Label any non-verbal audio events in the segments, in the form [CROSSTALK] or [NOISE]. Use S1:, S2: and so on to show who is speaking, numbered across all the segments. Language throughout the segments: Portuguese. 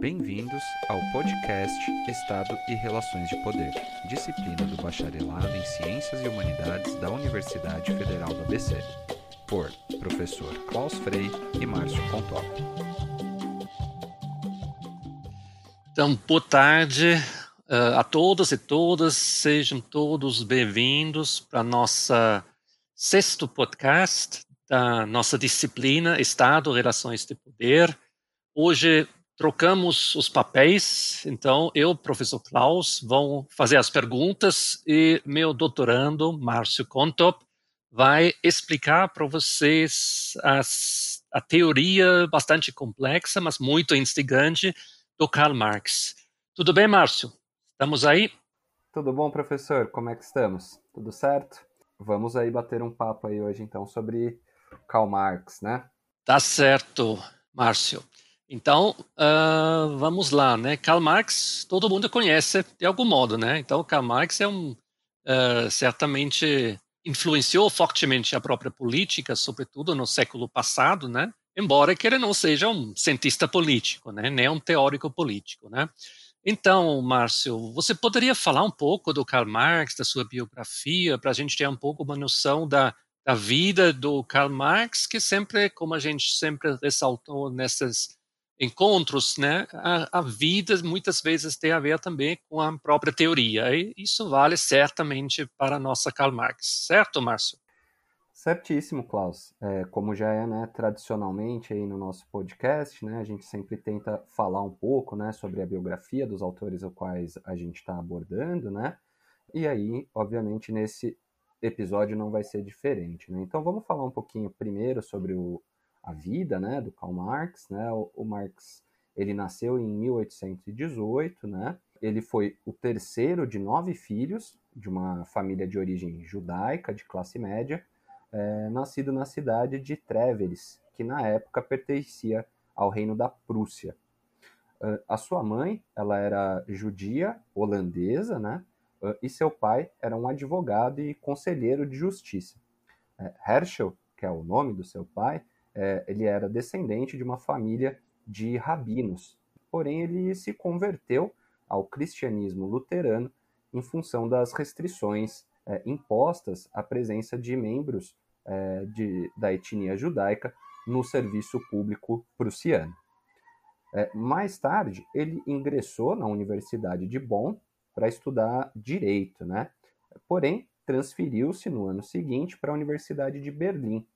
S1: Bem-vindos ao podcast Estado e Relações de Poder, disciplina do Bacharelado em Ciências e Humanidades da Universidade Federal do ABC, por professor Klaus Frei e Márcio Contop.
S2: Então, boa tarde uh, a todos e todas, sejam todos bem-vindos para nossa sexto podcast da nossa disciplina Estado, Relações de Poder. Hoje trocamos os papéis, então eu, professor Klaus, vão fazer as perguntas e meu doutorando, Márcio Contop, vai explicar para vocês as, a teoria bastante complexa, mas muito instigante do Karl Marx. Tudo bem, Márcio? Estamos aí?
S3: Tudo bom, professor? Como é que estamos? Tudo certo? Vamos aí bater um papo aí hoje, então, sobre Karl Marx, né?
S2: Tá certo, Márcio. Então, uh, vamos lá, né? Karl Marx, todo mundo conhece de algum modo, né? Então, Karl Marx é um, uh, certamente influenciou fortemente a própria política, sobretudo no século passado, né? Embora que ele não seja um cientista político, né? Nem um teórico político, né? Então, Márcio, você poderia falar um pouco do Karl Marx, da sua biografia, para a gente ter um pouco uma noção da, da vida do Karl Marx, que sempre, como a gente sempre ressaltou nesses encontros, né, a, a, vida muitas vezes tem a ver também com a própria teoria. E isso vale certamente para a nossa Karl Marx, certo, Márcio?
S3: Certíssimo, Klaus. É, como já é né, tradicionalmente aí no nosso podcast, né, a gente sempre tenta falar um pouco né, sobre a biografia dos autores os quais a gente está abordando, né? E aí, obviamente, nesse episódio não vai ser diferente. Né? Então vamos falar um pouquinho primeiro sobre o, a vida né, do Karl Marx. Né? O, o, Marx ele nasceu em 1818, né? ele foi o terceiro de nove filhos de uma família de origem judaica, de classe média, é, nascido na cidade de Treveris, que na época pertencia ao reino da Prússia. A sua mãe, ela era judia holandesa, né? E seu pai era um advogado e conselheiro de justiça. É, Herschel, que é o nome do seu pai, é, ele era descendente de uma família de rabinos. Porém, ele se converteu ao cristianismo luterano em função das restrições é, impostas à presença de membros é, de, da etnia judaica no serviço público prussiano. É, mais tarde, ele ingressou na Universidade de Bonn para estudar direito, né? Porém, transferiu-se no ano seguinte para a Universidade de Berlim.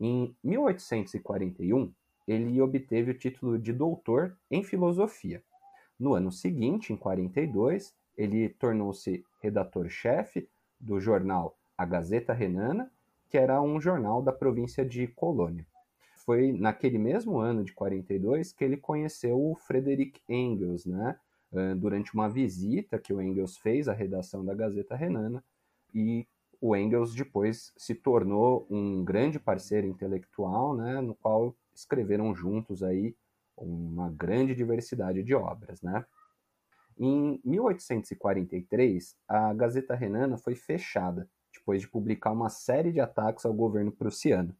S3: Em 1841, ele obteve o título de doutor em filosofia. No ano seguinte, em 42, ele tornou-se redator-chefe do jornal A Gazeta Renana, que era um jornal da província de Colônia. Foi naquele mesmo ano de 42 que ele conheceu o Frederick Engels, né? durante uma visita que o Engels fez à redação da Gazeta Renana, e o Engels depois se tornou um grande parceiro intelectual, né, no qual escreveram juntos aí uma grande diversidade de obras, né? Em 1843, a Gazeta Renana foi fechada depois de publicar uma série de ataques ao governo prussiano.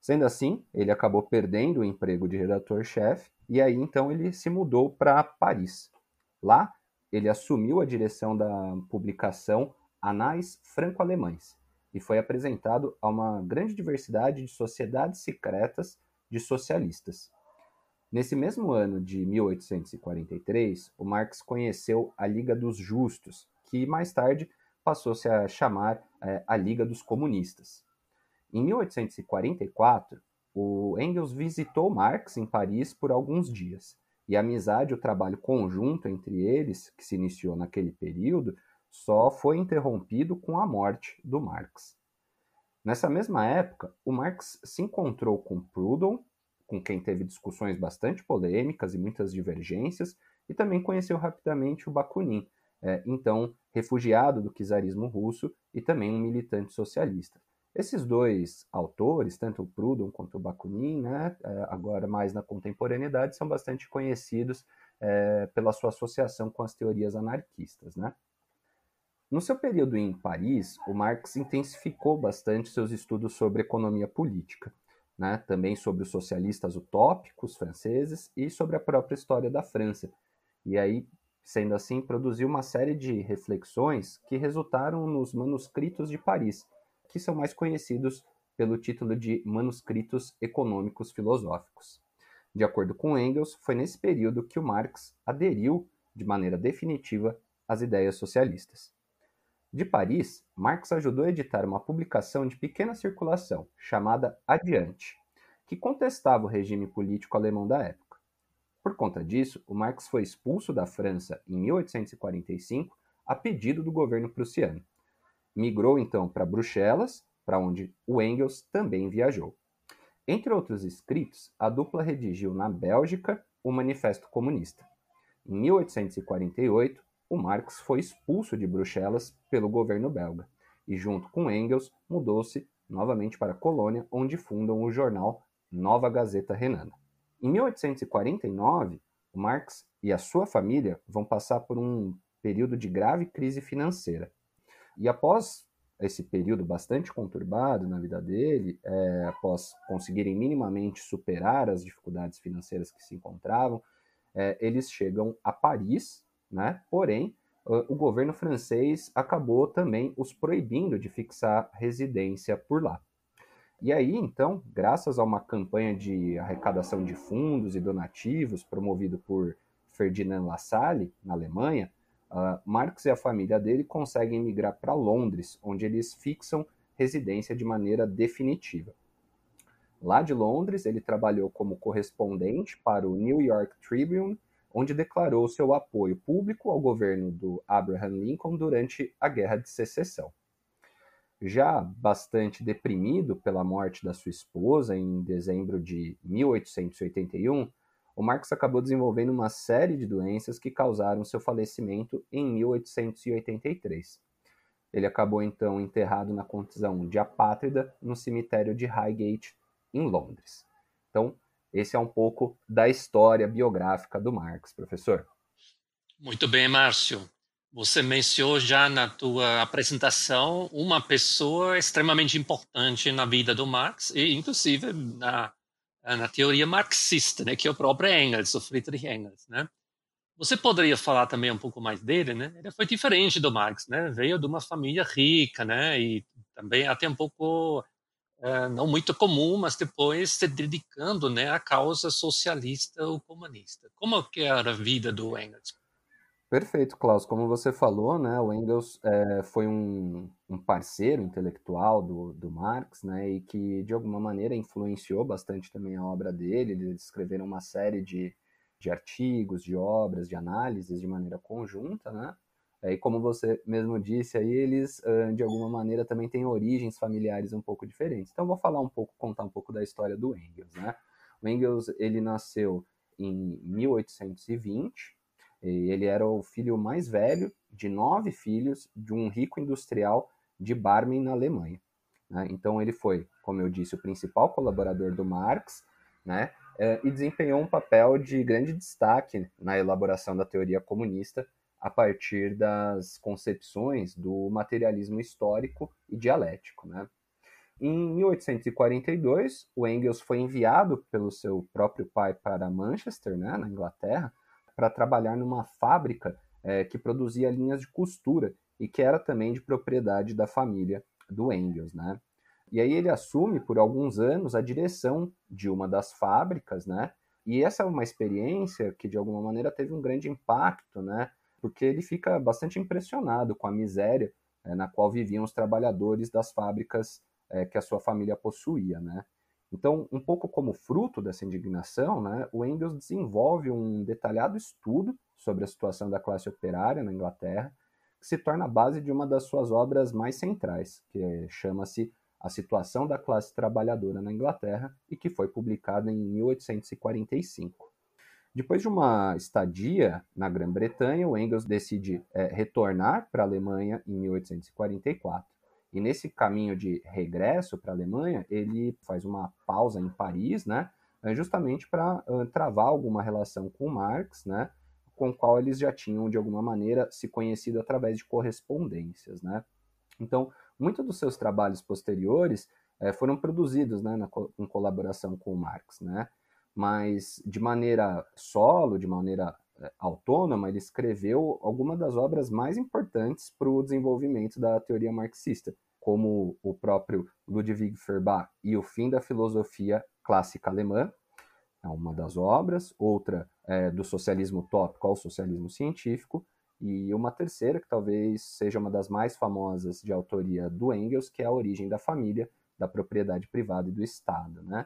S3: Sendo assim, ele acabou perdendo o emprego de redator-chefe e aí então ele se mudou para Paris. Lá, ele assumiu a direção da publicação Anais Franco-Alemães e foi apresentado a uma grande diversidade de sociedades secretas de socialistas. Nesse mesmo ano de 1843, o Marx conheceu a Liga dos Justos, que mais tarde passou-se a chamar é, a Liga dos Comunistas. Em 1844, o Engels visitou Marx em Paris por alguns dias, e a amizade e o trabalho conjunto entre eles, que se iniciou naquele período, só foi interrompido com a morte do Marx. Nessa mesma época, o Marx se encontrou com Proudhon, com quem teve discussões bastante polêmicas e muitas divergências, e também conheceu rapidamente o Bakunin, é, então refugiado do czarismo russo e também um militante socialista. Esses dois autores, tanto o Proudhon quanto o Bakunin, né, é, agora mais na contemporaneidade, são bastante conhecidos é, pela sua associação com as teorias anarquistas. Né? No seu período em Paris, o Marx intensificou bastante seus estudos sobre economia política. né, também sobre os socialistas utópicos franceses e sobre a própria história da França. E aí, sendo assim, produziu uma série de reflexões que resultaram nos Manuscritos de Paris, que são mais conhecidos pelo título de Manuscritos Econômicos Filosóficos. De acordo com Engels, foi nesse período que o Marx aderiu de maneira definitiva às ideias socialistas. De Paris, Marx ajudou a editar uma publicação de pequena circulação, chamada Adiante, que contestava o regime político alemão da época. Por conta disso, o Marx foi expulso da França em 1845 a pedido do governo prussiano. Migrou então para Bruxelas, para onde o Engels também viajou. Entre outros escritos, a dupla redigiu na Bélgica o Manifesto Comunista. Em 1848, o Marx foi expulso de Bruxelas pelo governo belga e, junto com Engels, mudou-se novamente para a colônia, onde fundam o jornal Nova Gazeta Renana. Em 1849, o Marx e a sua família vão passar por um período de grave crise financeira. E após esse período bastante conturbado na vida dele, é, após conseguirem minimamente superar as dificuldades financeiras que se encontravam, é, eles chegam a Paris né? Porém, o governo francês acabou também os proibindo de fixar residência por lá. E aí, então, graças a uma campanha de arrecadação de fundos e donativos promovido por Ferdinand Lassalle, na Alemanha, uh, Marx e a família dele conseguem migrar para Londres, onde eles fixam residência de maneira definitiva. Lá de Londres, ele trabalhou como correspondente para o New York Tribune onde declarou seu apoio público ao governo do Abraham Lincoln durante a Guerra de Secessão. Já bastante deprimido pela morte da sua esposa em dezembro de 1881, o Marx acabou desenvolvendo uma série de doenças que causaram seu falecimento em 1883. Ele acabou então enterrado na condição de apátrida no cemitério de Highgate, em Londres. Então, esse é um pouco da história biográfica do Marx, professor.
S2: Muito bem, Márcio. Você mencionou já na tua apresentação uma pessoa extremamente importante na vida do Marx e inclusive na, na teoria marxista, né, que é o próprio Engels, o Friedrich Engels, né? Você poderia falar também um pouco mais dele, né? Ele foi diferente do Marx, né? Veio de uma família rica, né? E também até um pouco é, não muito comum, mas depois se dedicando né, à causa socialista ou comunista. Como que era a vida do Engels?
S3: Perfeito, Klaus. Como você falou, né, o Engels é, foi um, um, parceiro intelectual do, do Marx, né, e que de alguma maneira influenciou bastante também a obra dele. Eles escreveram uma série de, de artigos, de obras, de análises de maneira conjunta, né? E como você mesmo disse aí, eles de alguma maneira também têm origens familiares um pouco diferentes. Então vou falar um pouco, contar um pouco da história do Engels, né? O Engels, ele nasceu em 1820, ele era o filho mais velho de nove filhos de um rico industrial de Barmen na Alemanha. Né? Então ele foi, como eu disse, o principal colaborador do Marx, né? E desempenhou um papel de grande destaque na elaboração da teoria comunista a partir das concepções do materialismo histórico e dialético. Né? Em 1842, o Engels foi enviado pelo seu próprio pai para Manchester, né, na Inglaterra, para trabalhar numa fábrica é, que produzia linhas de costura e que era também de propriedade da família do Engels. Né? E aí ele assume por alguns anos a direção de uma das fábricas, né? E essa é uma experiência que de alguma maneira teve um grande impacto, né? Porque ele fica bastante impressionado com a miséria é, na qual viviam os trabalhadores das fábricas é, que a sua família possuía, né? Então, um pouco como fruto dessa indignação, né, o Engels desenvolve um detalhado estudo sobre a situação da classe operária na Inglaterra, que se torna a base de uma das suas obras mais centrais, que chama-se A Situação da Classe Trabalhadora na Inglaterra e que foi publicada em 1845. Depois de uma estadia na Grã-Bretanha, o Engels decide é, retornar para a Alemanha em 1844. E nesse caminho de regresso para a Alemanha, ele faz uma pausa em Paris, né, justamente para uh, travar alguma relação com Marx, né, com o qual eles já tinham, de alguma maneira, se conhecido através de correspondências. Né. Então, muitos dos seus trabalhos posteriores é, foram produzidos né, na, em colaboração com Marx, né? Mas de maneira solo, de maneira é, autônoma, ele escreveu algumas das obras mais importantes para o desenvolvimento da teoria marxista, como o próprio Ludwig Feuerbach e o fim da filosofia clássica alemã, é uma das obras, outra é do socialismo utópico ao socialismo científico, e uma terceira, que talvez seja uma das mais famosas de autoria do Engels, que é a origem da família, da propriedade privada e do Estado. Né?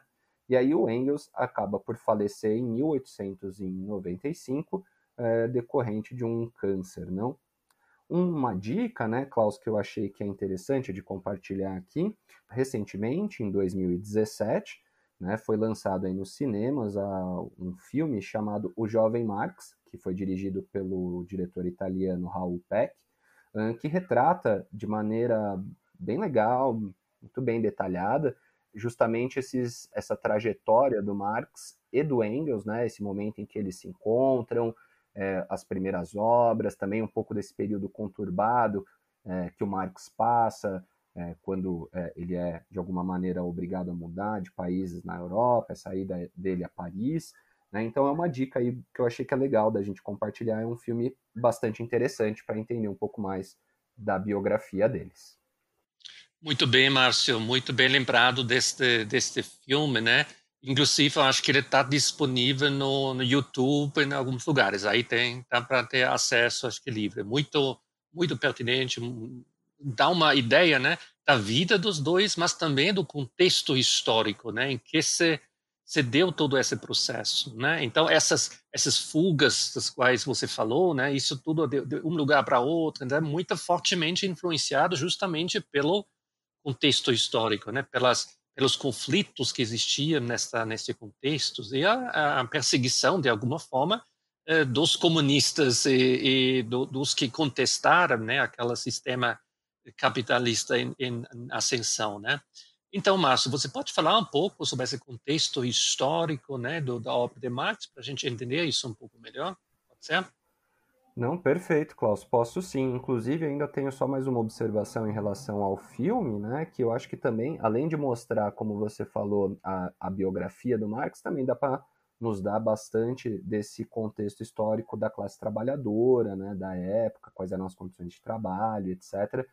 S3: E aí o Engels acaba por falecer em 1895, é, decorrente de um câncer, não? Uma dica, né, Klaus, que eu achei que é interessante de compartilhar aqui, recentemente, em 2017, né, foi lançado aí nos cinemas a, um filme chamado O Jovem Marx, que foi dirigido pelo diretor italiano Raul Peck, que retrata de maneira bem legal, muito bem detalhada, justamente esses, essa trajetória do Marx e do Engels, né, esse momento em que eles se encontram, é, as primeiras obras, também um pouco desse período conturbado é, que o Marx passa, é, quando é, ele é, de alguma maneira, obrigado a mudar de países na Europa, a saída dele a Paris. Né? Então é uma dica aí que eu achei que é legal da gente compartilhar. É um filme bastante interessante para entender um pouco mais da biografia deles.
S2: Muito bem, Márcio, muito bem lembrado deste, deste filme, né? Inclusive, eu acho que ele está disponível no, no YouTube em alguns lugares. Aí tem, dá para ter acesso, acho que livre. Muito, muito pertinente, dá uma ideia, né, da vida dos dois, mas também do contexto histórico, né, em que se, se deu todo esse processo, né. Então essas essas fugas das quais você falou, né, isso tudo de, de um lugar para outro, né, muito fortemente influenciado justamente pelo contexto histórico, né, pelas pelos conflitos que existiam nessa nesse contexto e a, a perseguição de alguma forma eh, dos comunistas e, e do, dos que contestaram, né, aquele sistema capitalista em, em ascensão, né? Então, Márcio, você pode falar um pouco sobre esse contexto histórico, né, do, da obra de Marx, para a gente entender isso um pouco melhor? Pode ser?
S3: Não, perfeito, Klaus. Posso sim. Inclusive, ainda tenho só mais uma observação em relação ao filme, né? Que eu acho que também, além de mostrar, como você falou, a, a biografia do Marx, também dá para nos dar bastante desse contexto histórico da classe trabalhadora, né? Da época, quais eram as condições de trabalho, etc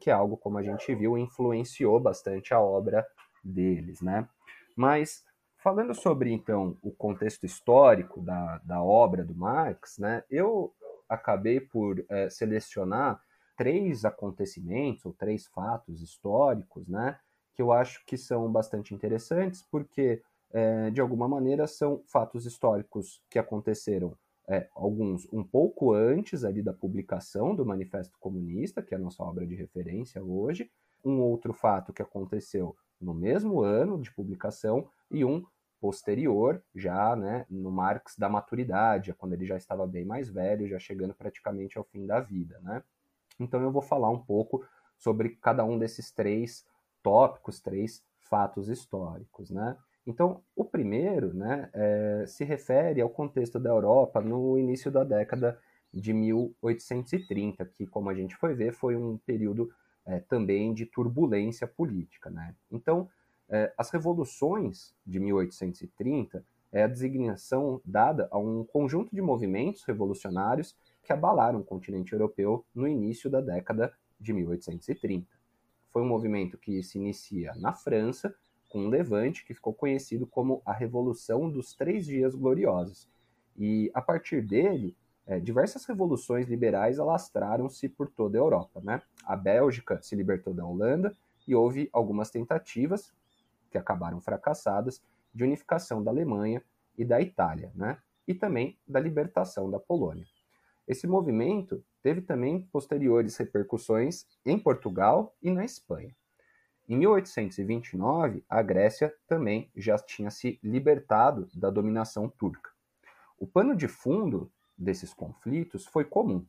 S3: que é algo, como a gente viu, influenciou bastante a obra deles, né? Mas, falando sobre, então, o contexto histórico da, da obra do Marx, né, eu acabei por é, selecionar três acontecimentos, ou três fatos históricos, né, que eu acho que são bastante interessantes, porque, é, de alguma maneira, são fatos históricos que aconteceram é, alguns um pouco antes ali da publicação do Manifesto Comunista, que é a nossa obra de referência hoje, um outro fato que aconteceu no mesmo ano de publicação e um posterior, já né, no Marx da maturidade, quando ele já estava bem mais velho, já chegando praticamente ao fim da vida. Né? Então eu vou falar um pouco sobre cada um desses três tópicos, três fatos históricos. Né? Então, o primeiro né, é, se refere ao contexto da Europa no início da década de 1830, que, como a gente foi ver, foi um período é, também de turbulência política. Né? Então, é, as revoluções de 1830 é a designação dada a um conjunto de movimentos revolucionários que abalaram o continente europeu no início da década de 1830. Foi um movimento que se inicia na França com um levante que ficou conhecido como a Revolução dos Três Dias Gloriosos. E a partir dele, é, diversas revoluções liberais alastraram-se por toda a Europa. Né? A Bélgica se libertou da Holanda e houve algumas tentativas, que acabaram fracassadas, de unificação da Alemanha e da Itália, né? e também da libertação da Polônia. Esse movimento teve também posteriores repercussões em Portugal e na Espanha. Em 1829, a Grécia também já tinha se libertado da dominação turca. O pano de fundo desses conflitos foi comum,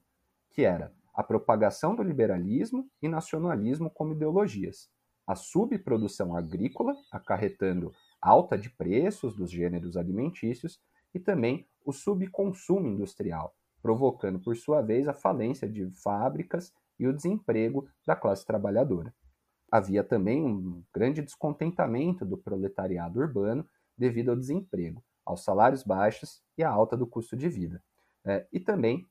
S3: que era a propagação do liberalismo e nacionalismo como ideologias, a subprodução agrícola, acarretando alta de preços dos gêneros alimentícios, e também o subconsumo industrial, provocando por sua vez a falência de fábricas e o desemprego da classe trabalhadora. havia também um grande descontentamento do proletariado urbano devido ao desemprego, aos salários baixos e à alta do custo de vida. É, e também,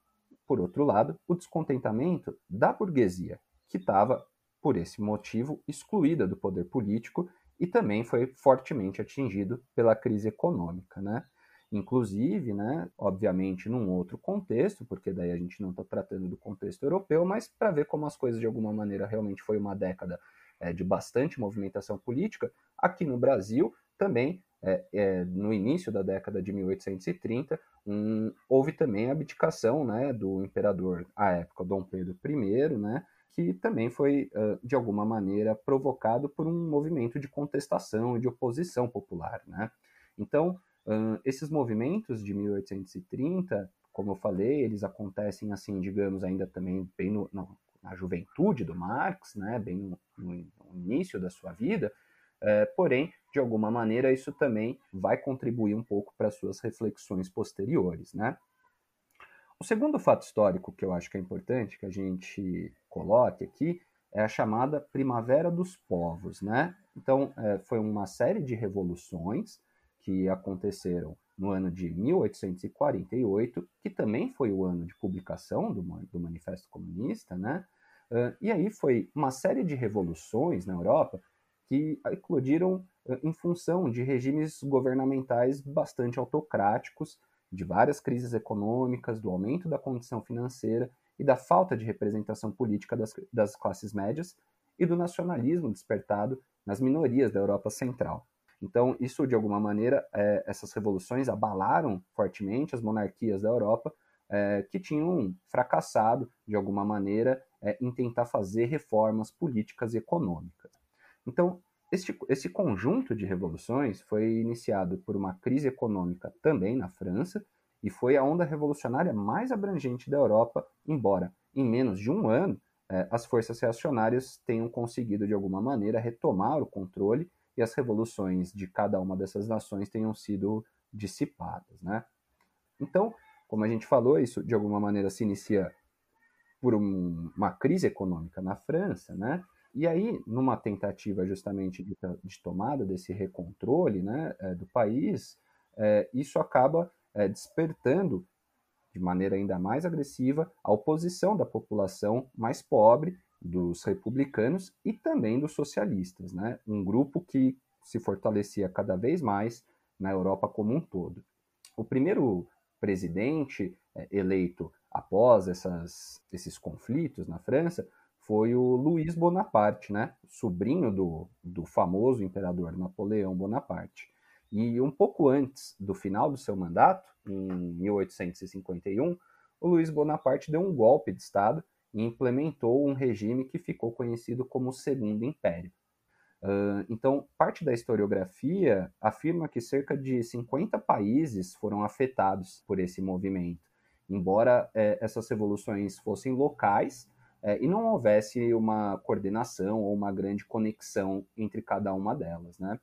S3: por outro lado, o descontentamento da burguesia, que estava, por esse motivo, excluída do poder político e também foi fortemente atingido pela crise econômica. Né? inclusive, né, obviamente num outro contexto, porque daí a gente não está tratando do contexto europeu, mas para ver como as coisas de alguma maneira realmente foi uma década é, de bastante movimentação política, aqui no Brasil também, é, é, no início da década de 1830, um, houve também a abdicação né, do imperador à época, Dom Pedro I, né, que também foi, de alguma maneira, provocado por um movimento de contestação e de oposição popular. Né? Então, esses movimentos de 1830, como eu falei, eles acontecem assim, digamos, ainda também bem no, na juventude do Marx, né, bem no, no início da sua vida, é, porém, de alguma maneira, isso também vai contribuir um pouco para suas reflexões posteriores, né? O segundo fato histórico que eu acho que é importante que a gente coloque aqui é a chamada Primavera dos Povos, né? Então, é, foi uma série de revoluções que aconteceram no ano de 1848, que também foi o ano de publicação do, do Manifesto Comunista, né? Uh, e aí foi uma série de revoluções na Europa que eclodiram uh, em função de regimes governamentais bastante autocráticos, de várias crises econômicas, do aumento da condição financeira e da falta de representação política das, das classes médias e do nacionalismo despertado nas minorias da Europa Central. Então, isso, de alguma maneira, é, essas revoluções abalaram fortemente as monarquias da Europa, é, que tinham fracassado, de alguma maneira, é, em tentar fazer reformas políticas e econômicas. Então, este, esse conjunto de revoluções foi iniciado por uma crise econômica também na França, e foi a onda revolucionária mais abrangente da Europa, embora, em menos de um ano, é, as forças reacionárias tenham conseguido, de alguma maneira, retomar o controle e as revoluções de cada uma dessas nações tenham sido dissipadas, né? Então, como a gente falou, isso de alguma maneira se inicia por um, uma crise econômica na França, né? E aí, numa tentativa justamente de, de tomada desse recontrole né, é, do país, é, isso acaba é, despertando de maneira ainda mais agressiva a oposição da população mais pobre dos republicanos e também dos socialistas, né? um grupo que se fortalecia cada vez mais na Europa como um todo. O primeiro presidente é, eleito após essas, esses conflitos na França foi o Luiz Bonaparte, né? sobrinho do, do famoso imperador Napoleão Bonaparte. E um pouco antes do final do seu mandato, em 1851, o Luiz Bonaparte deu um golpe de Estado e implementou um regime que ficou conhecido como Segundo Império. Uh, então, parte da historiografia afirma que cerca de 50 países foram afetados por esse movimento, embora é, essas revoluções fossem locais é, e não houvesse uma coordenação ou uma grande conexão entre cada uma delas. Né?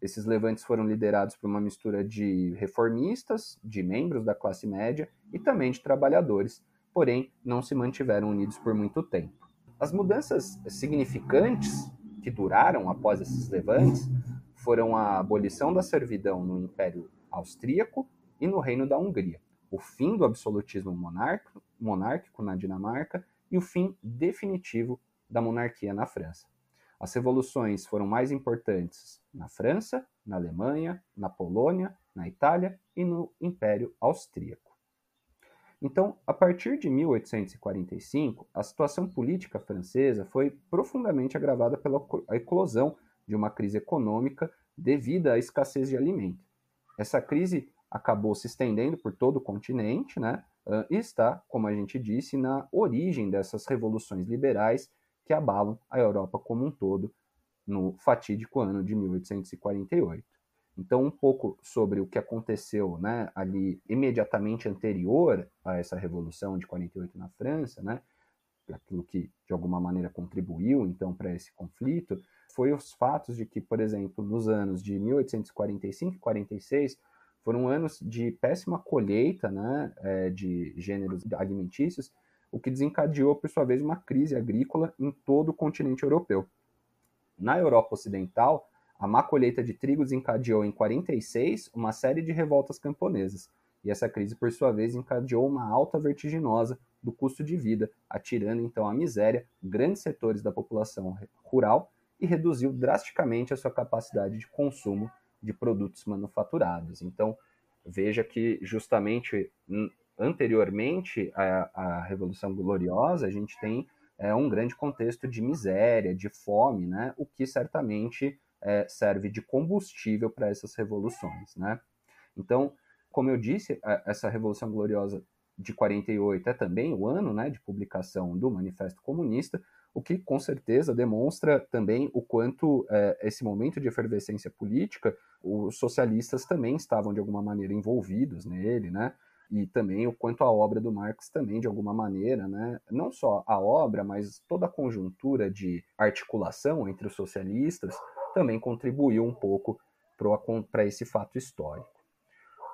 S3: Esses levantes foram liderados por uma mistura de reformistas, de membros da classe média e também de trabalhadores, porém não se mantiveram unidos por muito tempo. As mudanças significantes que duraram após esses levantes foram a abolição da servidão no Império Austríaco e no Reino da Hungria, o fim do absolutismo monárquico, monárquico na Dinamarca e o fim definitivo da monarquia na França. As revoluções foram mais importantes na França, na Alemanha, na Polônia, na Itália e no Império Austríaco. Então, a partir de 1845, a situação política francesa foi profundamente agravada pela eclosão de uma crise econômica devido à escassez de alimento. Essa crise acabou se estendendo por todo o continente, né? E está, como a gente disse, na origem dessas revoluções liberais que abalam a Europa como um todo no fatídico ano de 1848. Então, um pouco sobre o que aconteceu né, ali imediatamente anterior a essa revolução de 48 na França, né, aquilo que de alguma maneira contribuiu então para esse conflito, foi os fatos de que, por exemplo, nos anos de 1845 e 46 foram anos de péssima colheita né, é, de gêneros alimentícios, o que desencadeou, por sua vez, uma crise agrícola em todo o continente europeu. Na Europa Ocidental, a má colheita de trigo desencadeou em 46 uma série de revoltas camponesas, e essa crise, por sua vez, encadeou uma alta vertiginosa do custo de vida, atirando então à miséria grandes setores da população rural e reduziu drasticamente a sua capacidade de consumo de produtos manufaturados. Então, veja que justamente anteriormente à, à Revolução Gloriosa, a gente tem é, um grande contexto de miséria, de fome, né? o que certamente é, serve de combustível para essas revoluções. Né? Então, como eu disse, essa Revolução Gloriosa de 48 é também o ano né, de publicação do Manifesto Comunista, o que com certeza demonstra também o quanto é, esse momento de efervescência política, os socialistas também estavam de alguma maneira envolvidos nele, né? E também o quanto a obra do Marx também de alguma maneira, né? Não só a obra, mas toda a conjuntura de articulação entre os socialistas também contribuiu um pouco para esse fato histórico.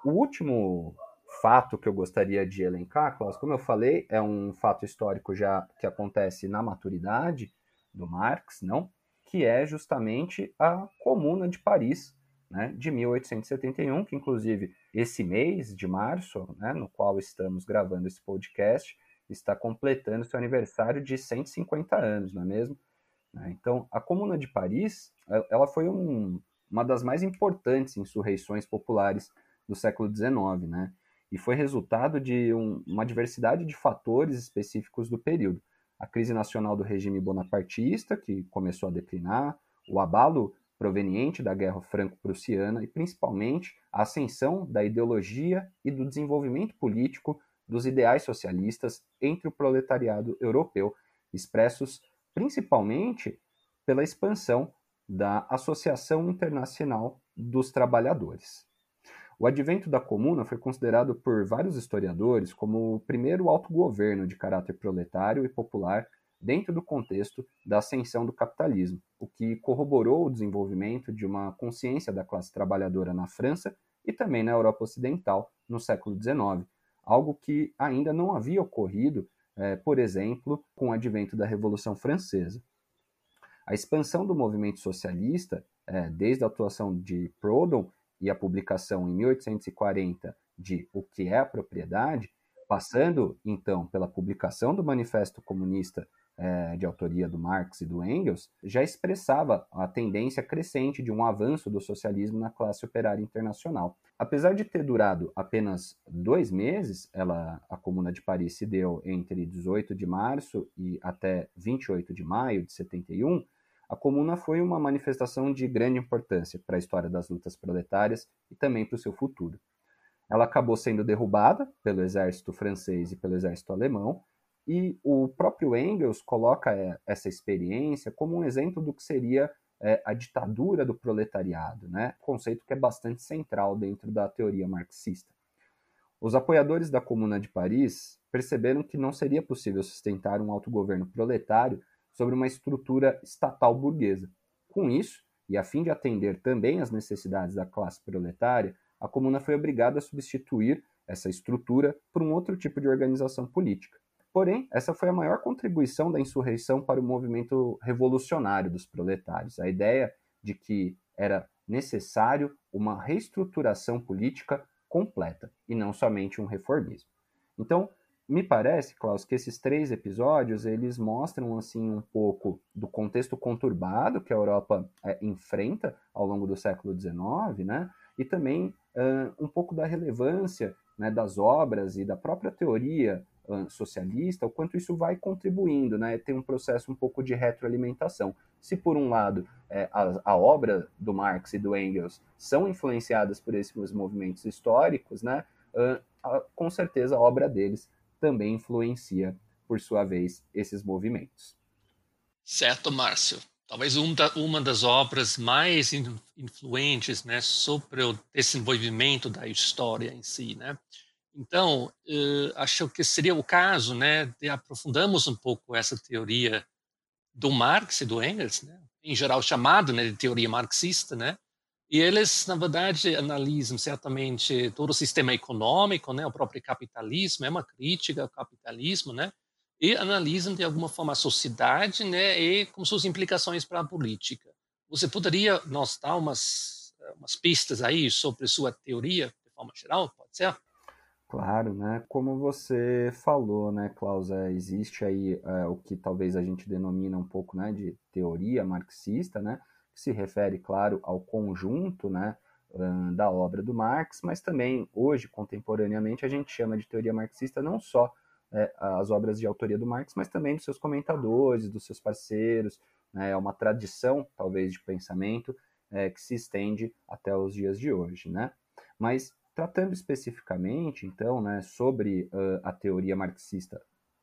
S3: O último fato que eu gostaria de elencar, Klaus, como eu falei, é um fato histórico já que acontece na maturidade do Marx, não? Que é justamente a Comuna de Paris, né, de 1871, que inclusive esse mês de março, né, no qual estamos gravando esse podcast, está completando seu aniversário de 150 anos, não é mesmo? Né, então, a Comuna de Paris, ela foi um, uma das mais importantes insurreições populares do século XIX, né? E foi resultado de um, uma diversidade de fatores específicos do período. A crise nacional do regime bonapartista, que começou a declinar, o abalo proveniente da Guerra Franco-Prussiana e, principalmente, a ascensão da ideologia e do desenvolvimento político dos ideais socialistas entre o proletariado europeu, expressos principalmente pela expansão da Associação Internacional dos Trabalhadores. O advento da comuna foi considerado por vários historiadores como o primeiro autogoverno de caráter proletário e popular dentro do contexto da ascensão do capitalismo, o que corroborou o desenvolvimento de uma consciência da classe trabalhadora na França e também na Europa Ocidental no século XIX, algo que ainda não havia ocorrido, eh, por exemplo, com o advento da Revolução Francesa. A expansão do movimento socialista, eh, desde a atuação de Proudhon e a publicação em 1840 de O que é a Propriedade, passando então pela publicação do Manifesto Comunista é, de autoria do Marx e do Engels, já expressava a tendência crescente de um avanço do socialismo na classe operária internacional. Apesar de ter durado apenas dois meses, ela, a Comuna de Paris se deu entre 18 de março e até 28 de maio de 71, a Comuna foi uma manifestação de grande importância para a história das lutas proletárias e também para o seu futuro. Ela acabou sendo derrubada pelo exército francês e pelo exército alemão, e o próprio Engels coloca é, essa experiência como um exemplo do que seria é, a ditadura do proletariado, né? conceito que é bastante central dentro da teoria marxista. Os apoiadores da Comuna de Paris perceberam que não seria possível sustentar um autogoverno proletário sobre uma estrutura estatal burguesa. Com isso, e a fim de atender também às necessidades da classe proletária, a comuna foi obrigada a substituir essa estrutura por um outro tipo de organização política. Porém, essa foi a maior contribuição da insurreição para o movimento revolucionário dos proletários, a ideia de que era necessário uma reestruturação política completa e não somente um reformismo. Então, me parece, Klaus, que esses três episódios eles mostram assim um pouco do contexto conturbado que a Europa é, enfrenta ao longo do século XIX, né? E também uh, um pouco da relevância né, das obras e da própria teoria uh, socialista, o quanto isso vai contribuindo, né? Tem um processo um pouco de retroalimentação. Se por um lado é, a, a obra do Marx e do Engels são influenciadas por esses movimentos históricos, né? Uh, com certeza a obra deles também influencia, por sua vez, esses movimentos.
S2: Certo, Márcio. Talvez uma das obras mais influentes né, sobre o desenvolvimento da história em si. Né? Então, uh, acho que seria o caso né, de aprofundarmos um pouco essa teoria do Marx e do Engels, né? em geral chamado né, de teoria marxista, né? E eles, na verdade, analisam certamente todo o sistema econômico, né, o próprio capitalismo, é uma crítica ao capitalismo, né, e analisam de alguma forma a sociedade, né, e com suas implicações para a política. Você poderia nos dar umas, umas pistas aí sobre sua teoria, de forma geral? Pode ser?
S3: Claro, né? Como você falou, né, Klaus, é, existe aí é, o que talvez a gente denomina um pouco né, de teoria marxista, né, que se refere, claro, ao conjunto né, da obra do Marx, mas também hoje, contemporaneamente, a gente chama de teoria marxista não só é, as obras de autoria do Marx, mas também dos seus comentadores, dos seus parceiros. Né, é uma tradição, talvez, de pensamento é, que se estende até os dias de hoje. Né? Mas tratando especificamente, então, né, sobre uh, a teoria marxista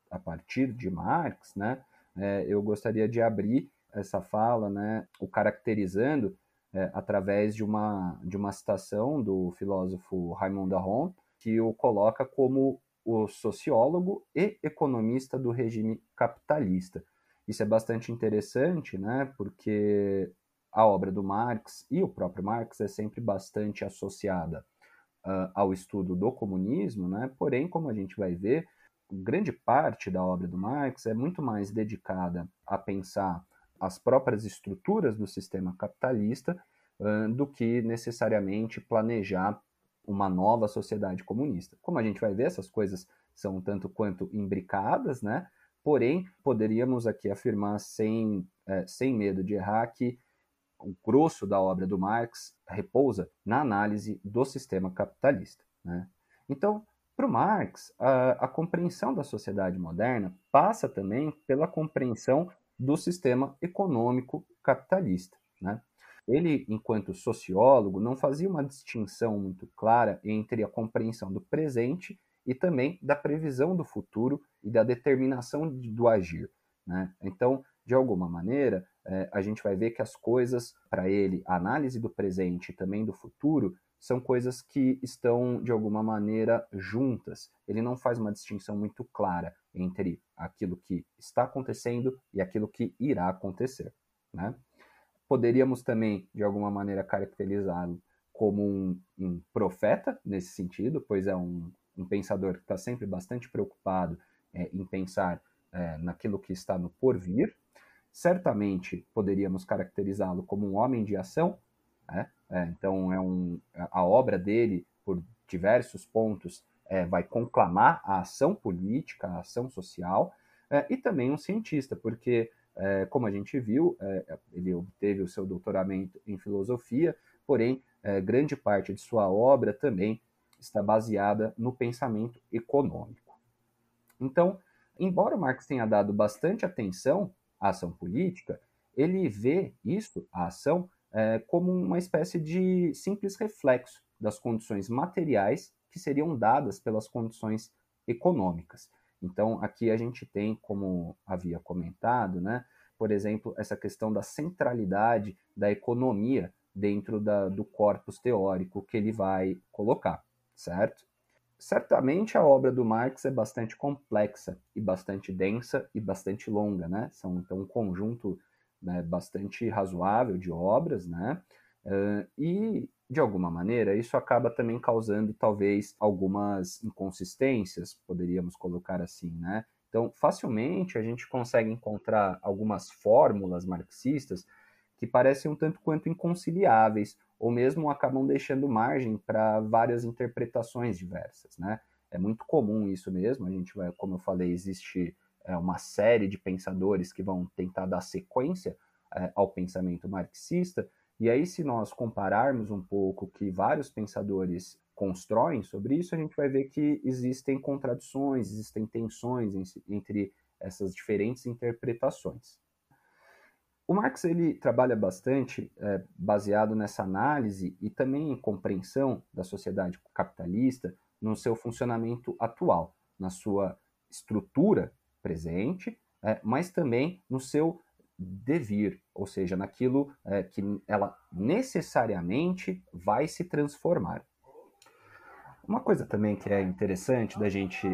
S3: a partir de Marx, né, é, eu gostaria de abrir essa fala, né, o caracterizando é, através de uma, de uma citação do filósofo Raymond Aron, que o coloca como o sociólogo e economista do regime capitalista. Isso é bastante interessante, né, porque a obra do Marx e o próprio Marx é sempre bastante associada uh, ao estudo do comunismo, né, porém, como a gente vai ver, grande parte da obra do Marx é muito mais dedicada a pensar as próprias estruturas do sistema capitalista do que necessariamente planejar uma nova sociedade comunista. Como a gente vai ver, essas coisas são tanto quanto imbricadas, né? Porém, poderíamos aqui afirmar sem, é, sem medo de errar que o grosso da obra do Marx repousa na análise do sistema capitalista. Né? Então, para o Marx, a, a compreensão da sociedade moderna passa também pela compreensão do sistema econômico capitalista. Né? Ele, enquanto sociólogo, não fazia uma distinção muito clara entre a compreensão do presente e também da previsão do futuro e da determinação do agir. Né? Então, de alguma maneira, é, a gente vai ver que as coisas, para ele, a análise do presente e também do futuro, são coisas que estão, de alguma maneira, juntas. Ele não faz uma distinção muito clara entre aquilo que está acontecendo e aquilo que irá acontecer. Né? Poderíamos também, de alguma maneira, caracterizá-lo como um, um, profeta nesse sentido, pois é um, um pensador que está sempre bastante preocupado é, em pensar é, naquilo que está no porvir. Certamente poderíamos caracterizá-lo como um homem de ação, né? É, então, é um, a obra dele, por diversos pontos, é, vai conclamar a ação política, a ação social, é, e também um cientista, porque, é, como a gente viu, é, ele obteve o seu doutoramento em filosofia, porém, é, grande parte de sua obra também está baseada no pensamento econômico. Então, embora Marx tenha dado bastante atenção à ação política, ele vê isso, a ação, é, como uma espécie de simples reflexo das condições materiais que seriam dadas pelas condições econômicas. Então, aqui a gente tem, como havia comentado, né, por exemplo, essa questão da centralidade da economia dentro da, do corpus teórico que ele vai colocar, certo? Certamente a obra do Marx é bastante complexa e bastante densa e bastante longa, né? São então um conjunto né, bastante razoável de obras, né? Uh, e, de alguma maneira, isso acaba também causando, talvez, algumas inconsistências, poderíamos colocar assim, né? Então, facilmente a gente consegue encontrar algumas fórmulas marxistas que parecem um tanto quanto inconciliáveis, ou mesmo acabam deixando margem para várias interpretações diversas, né? É muito comum isso mesmo, a gente vai, como eu falei, existe é, uma série de pensadores que vão tentar dar sequência é, ao pensamento marxista. E aí, se nós compararmos um pouco que vários pensadores constroem sobre isso, a gente vai ver que existem contradições, existem tensões entre essas diferentes interpretações. O Marx ele trabalha bastante é, baseado nessa análise e também em compreensão da sociedade capitalista no seu funcionamento atual, na sua estrutura presente, é, mas também no seu devir, ou seja, naquilo é, que ela necessariamente vai se transformar. Uma coisa também que é interessante da gente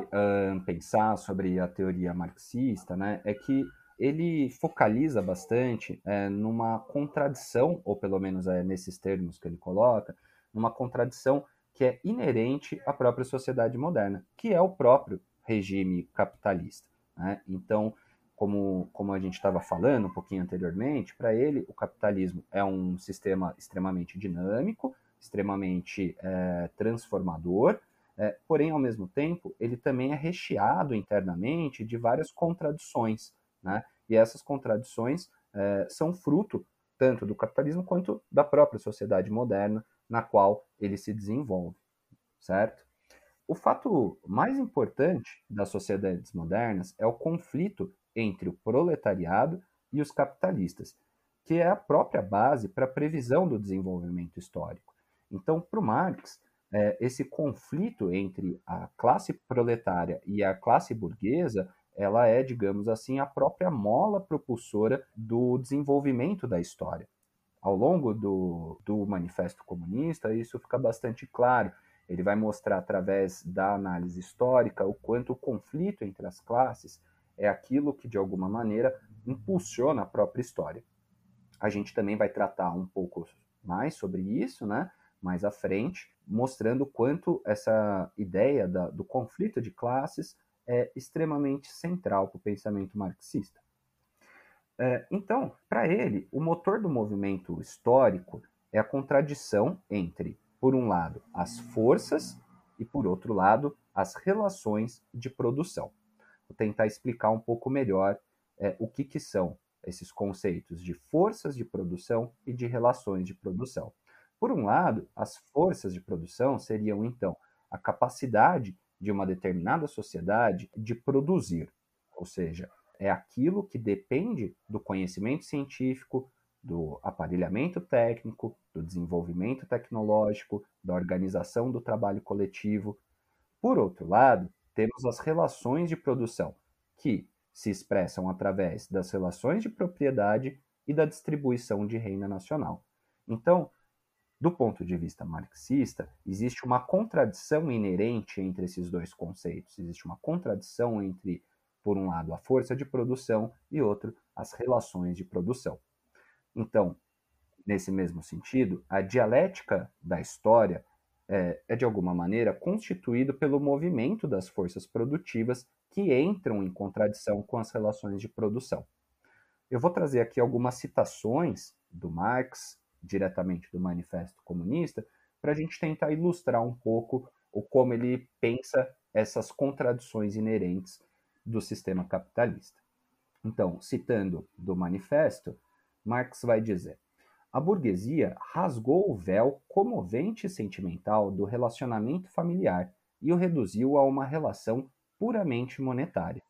S3: pensar sobre a teoria marxista, né, é que ele focaliza bastante é, numa contradição, ou pelo menos é nesses termos que ele coloca, numa contradição que é inerente à própria sociedade moderna, que é o próprio regime capitalista. Né? Então, como, como a gente estava falando um pouquinho anteriormente, para ele o capitalismo é um sistema extremamente dinâmico, extremamente é, transformador, é, porém, ao mesmo tempo, ele também é recheado internamente de várias contradições, né? E essas contradições é, são fruto tanto do capitalismo quanto da própria sociedade moderna na qual ele se desenvolve, certo? O fato mais importante das sociedades modernas é o conflito entre o proletariado e os capitalistas, que é a própria base para a previsão do desenvolvimento histórico. Então, para o Marx, é, esse conflito entre a classe proletária e a classe burguesa ela é, digamos assim, a própria mola propulsora do desenvolvimento da história. Ao longo do, do Manifesto Comunista, isso fica bastante claro. Ele vai mostrar, através da análise histórica, o quanto o conflito entre as classes é aquilo que, de alguma maneira, impulsiona a própria história. A gente também vai tratar um pouco mais sobre isso, né? mais à frente, mostrando quanto essa ideia da, do conflito de classes é extremamente central para o pensamento marxista. É, então, para ele, o motor do movimento histórico é a contradição entre, por um lado, as forças e, por outro lado, as relações de produção. Vou tentar explicar um pouco melhor é, o que, que são esses conceitos de forças de produção e de relações de produção. Por um lado, as forças de produção seriam, então, a capacidade de uma determinada sociedade de produzir, ou seja, é aquilo que depende do conhecimento científico, do aparelhamento técnico, do desenvolvimento tecnológico, da organização do trabalho coletivo. Por outro lado, temos as relações de produção, que se expressam através das relações de propriedade e da distribuição de renda nacional. Então, do ponto de vista marxista, existe uma contradição inerente entre esses dois conceitos. Existe uma contradição entre, por um lado, a força de produção e outro, as relações de produção. Então, nesse mesmo sentido, a dialética da história é, é de alguma maneira constituído pelo movimento das forças produtivas que entram em contradição com as relações de produção. Eu vou trazer aqui algumas citações do Marx, diretamente do Manifesto Comunista, para a gente tentar ilustrar um pouco o como ele pensa essas contradições inerentes do sistema capitalista. Então, citando do Manifesto, Marx vai dizer: a burguesia rasgou o véu comovente e sentimental do relacionamento familiar e o reduziu a uma relação puramente monetária.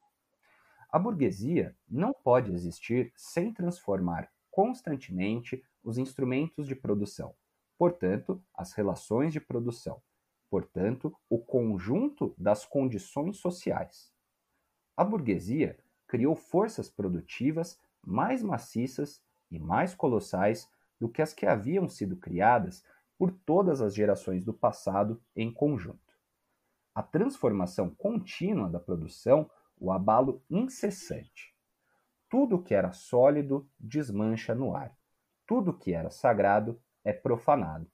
S3: A burguesia não pode existir sem transformar constantemente os instrumentos de produção, portanto, as relações de produção, portanto, o conjunto das condições sociais. A burguesia criou forças produtivas mais maciças e mais colossais do que as que haviam sido criadas por todas as gerações do passado em conjunto. A transformação contínua da produção, o abalo incessante. Tudo que era sólido desmancha no ar. Tudo que era sagrado é profanado,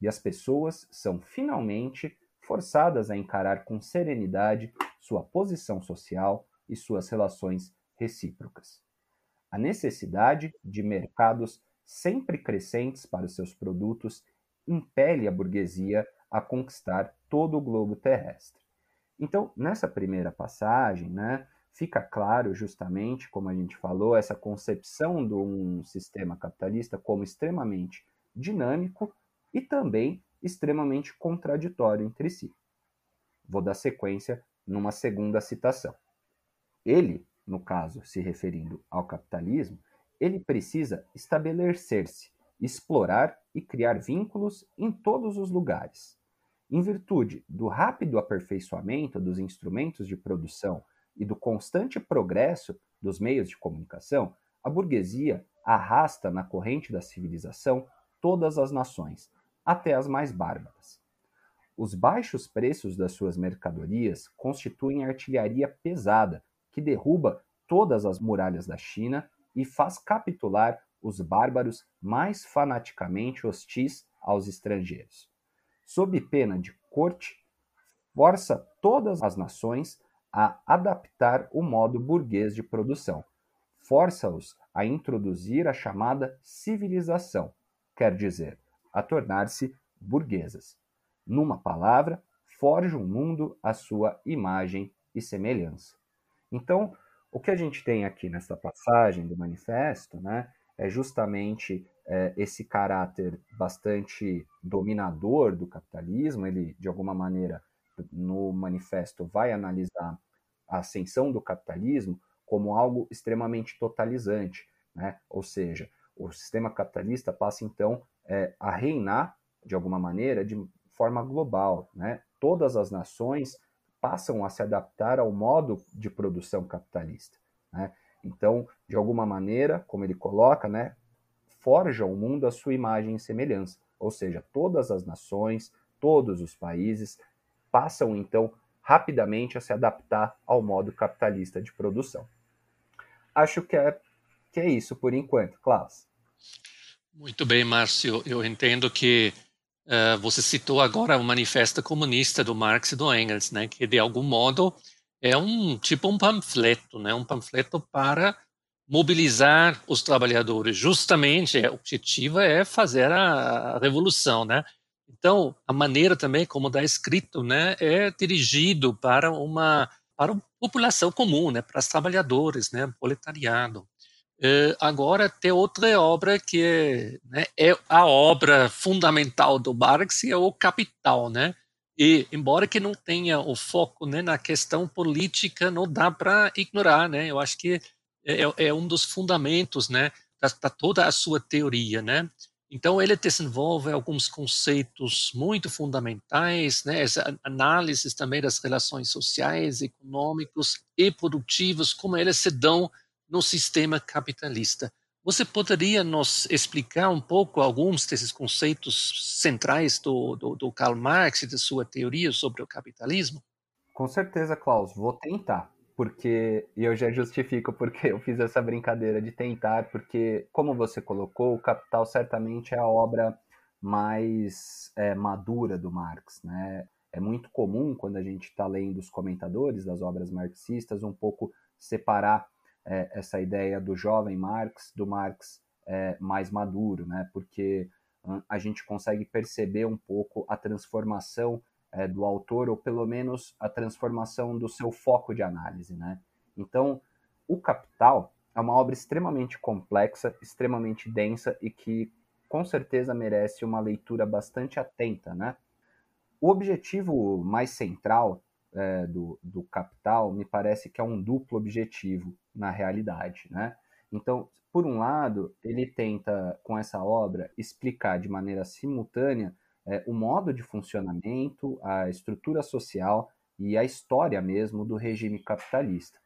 S3: e as pessoas são finalmente forçadas a encarar com serenidade sua posição social e suas relações recíprocas. A necessidade de mercados sempre crescentes para os seus produtos impele a burguesia a conquistar todo o globo terrestre. Então, nessa primeira passagem, né, fica claro justamente, como a gente falou, essa concepção de um sistema capitalista como extremamente dinâmico e também extremamente contraditório entre si. Vou dar sequência numa segunda citação. Ele, no caso, se referindo ao capitalismo, ele precisa estabelecer-se, explorar e criar vínculos em todos os lugares. Em virtude do rápido aperfeiçoamento dos instrumentos de produção e do constante progresso dos meios de comunicação, a burguesia arrasta na corrente da civilização todas as nações, até as mais bárbaras. Os baixos preços das suas mercadorias constituem artilharia pesada que derruba todas as muralhas da China e faz capitular os bárbaros mais fanaticamente hostis aos estrangeiros. Sob pena de corte, força todas as nações a adaptar o modo burguês de produção, força-os a introduzir a chamada civilização, quer dizer, a tornar-se burguesas. Numa palavra, forja um mundo à sua imagem e semelhança. Então, o que a gente tem aqui nessa passagem do manifesto né, é justamente é, esse caráter bastante dominador do capitalismo. Ele, de alguma maneira, no manifesto, vai analisar a ascensão do capitalismo como algo extremamente totalizante, né? ou seja, o sistema capitalista passa então é, a reinar de alguma maneira de forma global, né? Todas as nações passam a se adaptar ao modo de produção capitalista, né? Então, de alguma maneira, como ele coloca, né, forja o mundo à sua imagem e semelhança, ou seja, todas as nações, todos os países passam então rapidamente a se adaptar ao modo capitalista de produção. Acho que é, que é isso por enquanto, Klaus.
S2: Muito bem, Márcio. Eu entendo que uh, você citou agora o Manifesto Comunista do Marx e do Engels, né, que de algum modo é um tipo um panfleto, né, um panfleto para mobilizar os trabalhadores. Justamente, o objetivo é fazer a, a revolução, né? Então, a maneira também como está escrito, né, é dirigido para uma para a população comum, né, para os trabalhadores, né, proletariado. Uh, agora tem outra obra que é, né, é, a obra fundamental do Marx, é o Capital, né? E embora que não tenha o foco né, na questão política, não dá para ignorar, né? Eu acho que é, é, é um dos fundamentos, né, da, da toda a sua teoria, né? Então, ele desenvolve alguns conceitos muito fundamentais, né? essa análise também das relações sociais, econômicos e produtivas, como elas se dão no sistema capitalista. Você poderia nos explicar um pouco alguns desses conceitos centrais do, do, do Karl Marx e da sua teoria sobre o capitalismo?
S3: Com certeza, Klaus, vou tentar porque e eu já justifico porque eu fiz essa brincadeira de tentar, porque como você colocou, o Capital certamente é a obra mais é, madura do Marx, né? É muito comum quando a gente está lendo os comentadores das obras marxistas um pouco separar é, essa ideia do jovem Marx do Marx é, mais maduro, né? Porque a gente consegue perceber um pouco a transformação é, do autor, ou pelo menos a transformação do seu foco de análise. Né? Então, O Capital é uma obra extremamente complexa, extremamente densa e que com certeza merece uma leitura bastante atenta. Né? O objetivo mais central é, do, do Capital me parece que é um duplo objetivo na realidade. Né? Então, por um lado, ele tenta, com essa obra, explicar de maneira simultânea é, o modo de funcionamento, a estrutura social e a história mesmo do regime capitalista.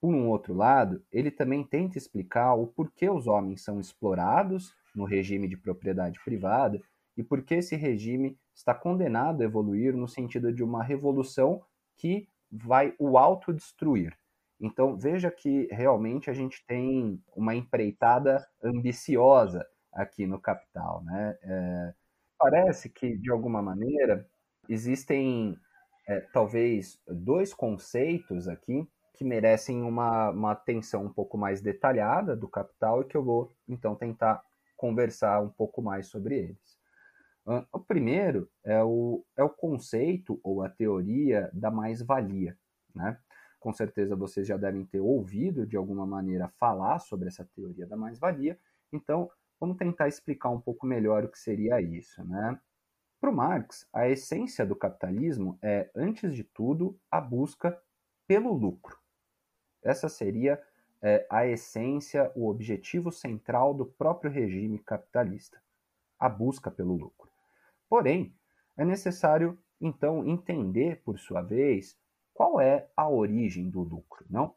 S3: Por um outro lado, ele também tenta explicar o porquê os homens são explorados no regime de propriedade privada e por que esse regime está condenado a evoluir no sentido de uma revolução que vai o autodestruir. Então, veja que realmente a gente tem uma empreitada ambiciosa aqui no Capital. Né? É, parece que, de alguma maneira, existem é, talvez dois conceitos aqui que merecem uma, uma atenção um pouco mais detalhada do capital e que eu vou então tentar conversar um pouco mais sobre eles. O primeiro é o, é o conceito ou a teoria da mais-valia. Né? Com certeza vocês já devem ter ouvido de alguma maneira falar sobre essa teoria da mais-valia, então Vamos tentar explicar um pouco melhor o que seria isso. Né? Para o Marx, a essência do capitalismo é, antes de tudo, a busca pelo lucro. Essa seria é, a essência, o objetivo central do próprio regime capitalista, a busca pelo lucro. Porém, é necessário então entender, por sua vez, qual é a origem do lucro, não?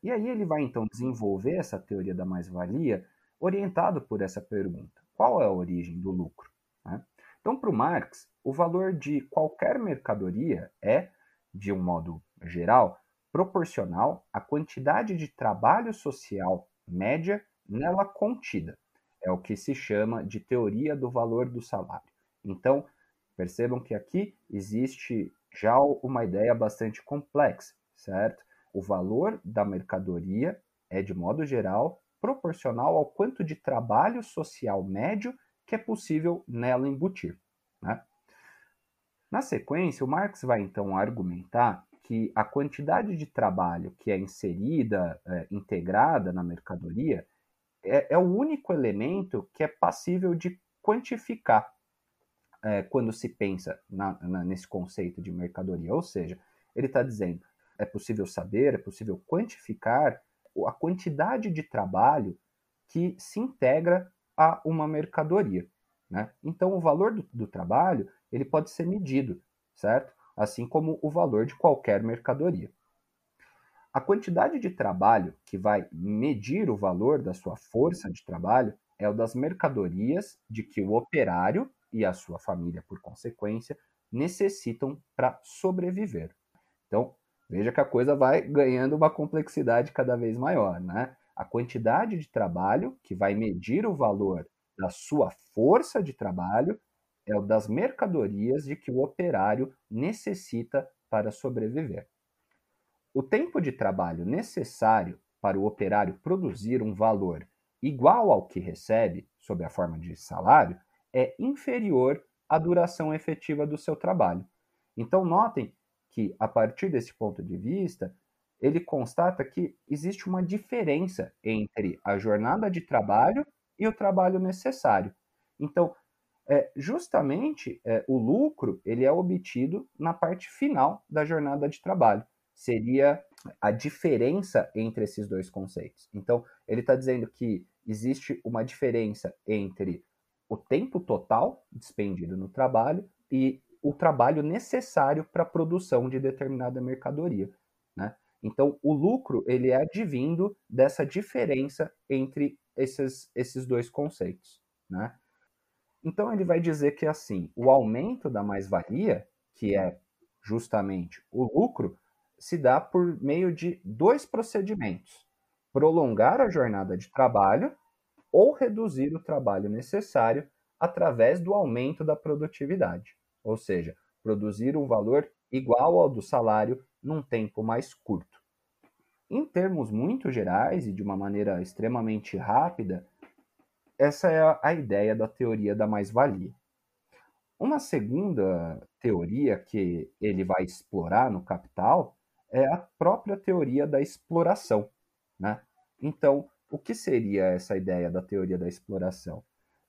S3: E aí ele vai então desenvolver essa teoria da mais-valia orientado por essa pergunta: qual é a origem do lucro? Né? Então, para o Marx, o valor de qualquer mercadoria é, de um modo geral, proporcional à quantidade de trabalho social média nela contida. É o que se chama de teoria do valor do salário. Então, percebam que aqui existe já uma ideia bastante complexa, certo? O valor da mercadoria é, de modo geral, proporcional ao quanto de trabalho social médio que é possível nela embutir. Né? Na sequência, o Marx vai então argumentar que a quantidade de trabalho que é inserida, é, integrada na mercadoria, é, é, o único elemento que é passível de quantificar é, quando se pensa na, na, nesse conceito de mercadoria. Ou seja, ele está dizendo é possível saber, é possível quantificar a quantidade de trabalho que se integra a uma mercadoria. Né? Então, o valor do, do trabalho ele pode ser medido, certo? Assim como o valor de qualquer mercadoria. A quantidade de trabalho que vai medir o valor da sua força de trabalho é o das mercadorias de que o operário e a sua família, por consequência, necessitam para sobreviver. Então, veja que a coisa vai ganhando uma complexidade cada vez maior, né? A quantidade de trabalho que vai medir o valor da sua força de trabalho é o das mercadorias de que o operário necessita para sobreviver. O tempo de trabalho necessário para o operário produzir um valor igual ao que recebe, sob a forma de salário, é inferior à duração efetiva do seu trabalho. Então, notem que, a partir desse ponto de vista, ele constata que existe uma diferença entre a jornada de trabalho e o trabalho necessário. Então, é, justamente é, o lucro ele é obtido na parte final da jornada de trabalho. Seria a diferença entre esses dois conceitos. Então, ele está dizendo que existe uma diferença entre o tempo total despendido no trabalho e o trabalho necessário para a produção de determinada mercadoria. Né? Então, o lucro ele é advindo dessa diferença entre esses, esses dois conceitos. Né? Então, ele vai dizer que assim, o aumento da mais-valia, que é justamente o lucro, se dá por meio de dois procedimentos: prolongar a jornada de trabalho ou reduzir o trabalho necessário através do aumento da produtividade, ou seja, produzir um valor igual ao do salário num tempo mais curto. Em termos muito gerais e de uma maneira extremamente rápida, essa é a ideia da teoria da mais-valia. Uma segunda teoria que ele vai explorar no Capital é a própria teoria da exploração. Né? Então, o que seria essa ideia da teoria da exploração?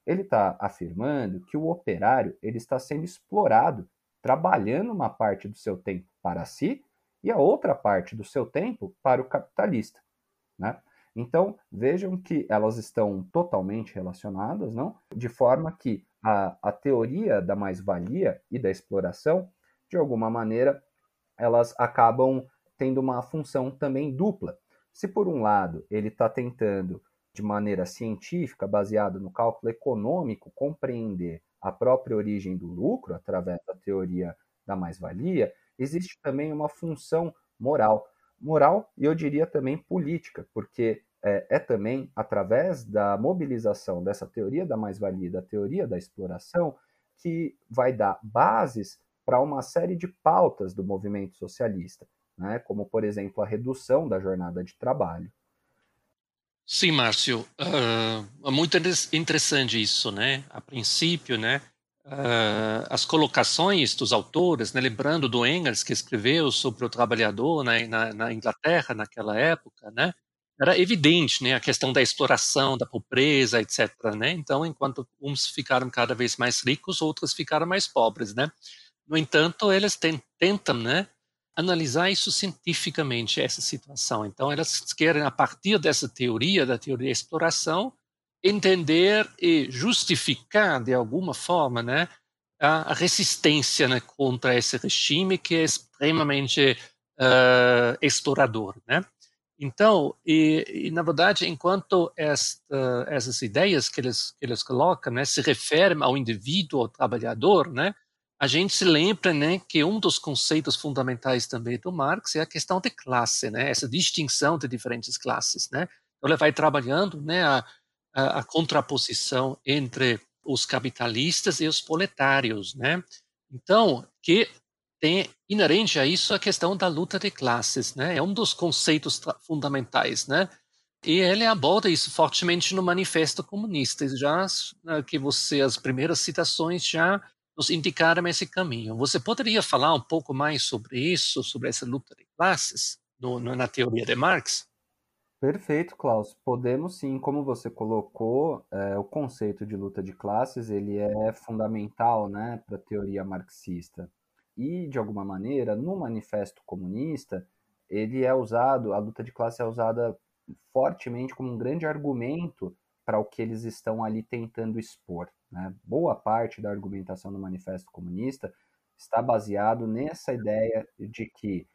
S3: Ele está afirmando que o operário ele está sendo explorado, trabalhando uma parte do seu tempo para si e a outra parte do seu tempo para o capitalista. Né? Então, vejam que elas estão totalmente relacionadas, não? De forma que a, a teoria da mais-valia e da exploração, de alguma maneira, elas acabam tendo uma função também dupla. Se, por um lado, ele está tentando, de maneira científica, baseado no cálculo econômico, compreender a própria origem do lucro através da teoria da mais-valia, existe também uma função moral. Moral e eu diria também política, porque é, é, também através da mobilização dessa teoria da mais-valia, da teoria da exploração, que vai dar bases para uma série de pautas do movimento socialista, né? como, por exemplo, a redução da jornada de trabalho.
S2: Sim, Márcio, uh, é muito interessante isso, né? A princípio, né, uh, as colocações dos autores, né, lembrando do Engels que escreveu sobre o trabalhador né, na, na Inglaterra naquela época, né? era evidente, né, a questão da exploração, da pobreza, etc. Né? Então, enquanto uns ficaram cada vez mais ricos, outros ficaram mais pobres, né? No entanto, eles tentam, né, analisar isso cientificamente essa situação. Então, elas querem a partir dessa teoria, da teoria da exploração, entender e justificar de alguma forma, né, a, resistência né, contra esse regime que é extremamente uh, explorador, né? Então, e, e, na verdade, enquanto esta, essas ideias que eles, que eles colocam né, se referem ao indivíduo, ao trabalhador, né, a gente se lembra né, que um dos conceitos fundamentais também do Marx é a questão de classe, né, essa distinção de diferentes classes. Né? Então, ele vai trabalhando né, a, a, a contraposição entre os capitalistas e os proletários. Né? Então, que tem inerente a isso a questão da luta de classes, né? É um dos conceitos fundamentais, né? E ele aborda isso fortemente no Manifesto Comunista, já né, que você as primeiras citações já nos indicaram esse caminho. Você poderia falar um pouco mais sobre isso, sobre essa luta de classes no, na teoria de Marx?
S3: Perfeito, Klaus. Podemos sim, como você colocou, é, o conceito de luta de classes ele é fundamental, né, para a teoria marxista. E de alguma maneira, no Manifesto Comunista, ele é usado, a luta de classe é usada fortemente como um grande argumento para o que eles estão ali tentando expor. Né? Boa parte da argumentação do Manifesto Comunista está baseado nessa ideia de que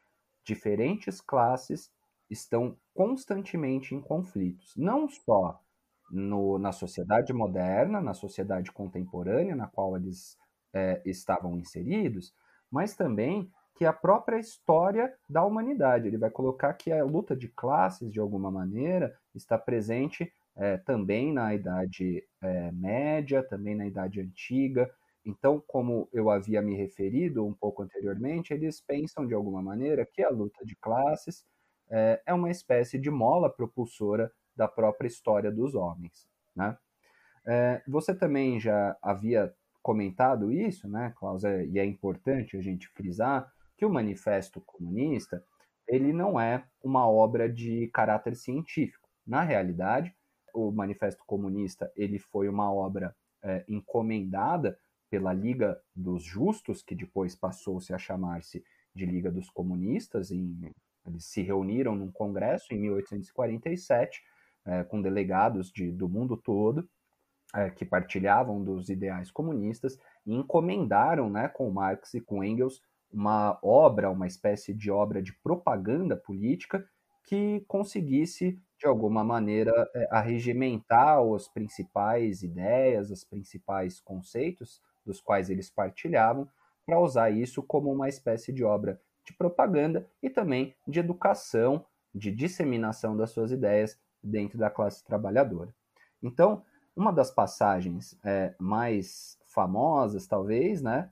S3: diferentes classes estão constantemente em conflitos, não só no, na sociedade moderna, na sociedade contemporânea na qual eles é, estavam inseridos, mas também que a própria história da humanidade. Ele vai colocar que a luta de classes, de alguma maneira, está presente é, também na Idade é, Média, também na Idade Antiga. Então, como eu havia me referido um pouco anteriormente, eles pensam de alguma maneira que a luta de classes é, é uma espécie de mola propulsora da própria história dos homens. Né? É, você também já havia comentado isso, né, Klaus, é, e é importante a gente frisar que o Manifesto Comunista ele não é uma obra de caráter científico. Na realidade, o Manifesto Comunista ele foi uma obra é, encomendada pela Liga dos Justos, que depois passou-se a chamar-se de Liga dos Comunistas, em eles se reuniram num congresso em 1847, é, com delegados de, do mundo todo, é, que partilhavam dos ideais comunistas, e encomendaram né, com Marx e com Engels uma obra, uma espécie de obra de propaganda política que conseguisse, de alguma maneira, é, arregimentar as principais ideias, os principais conceitos dos quais eles partilhavam, para usar isso como uma espécie de obra de propaganda e também de educação, de disseminação das suas ideias dentro da classe trabalhadora. Então, uma das passagens é, mais famosas, talvez, né,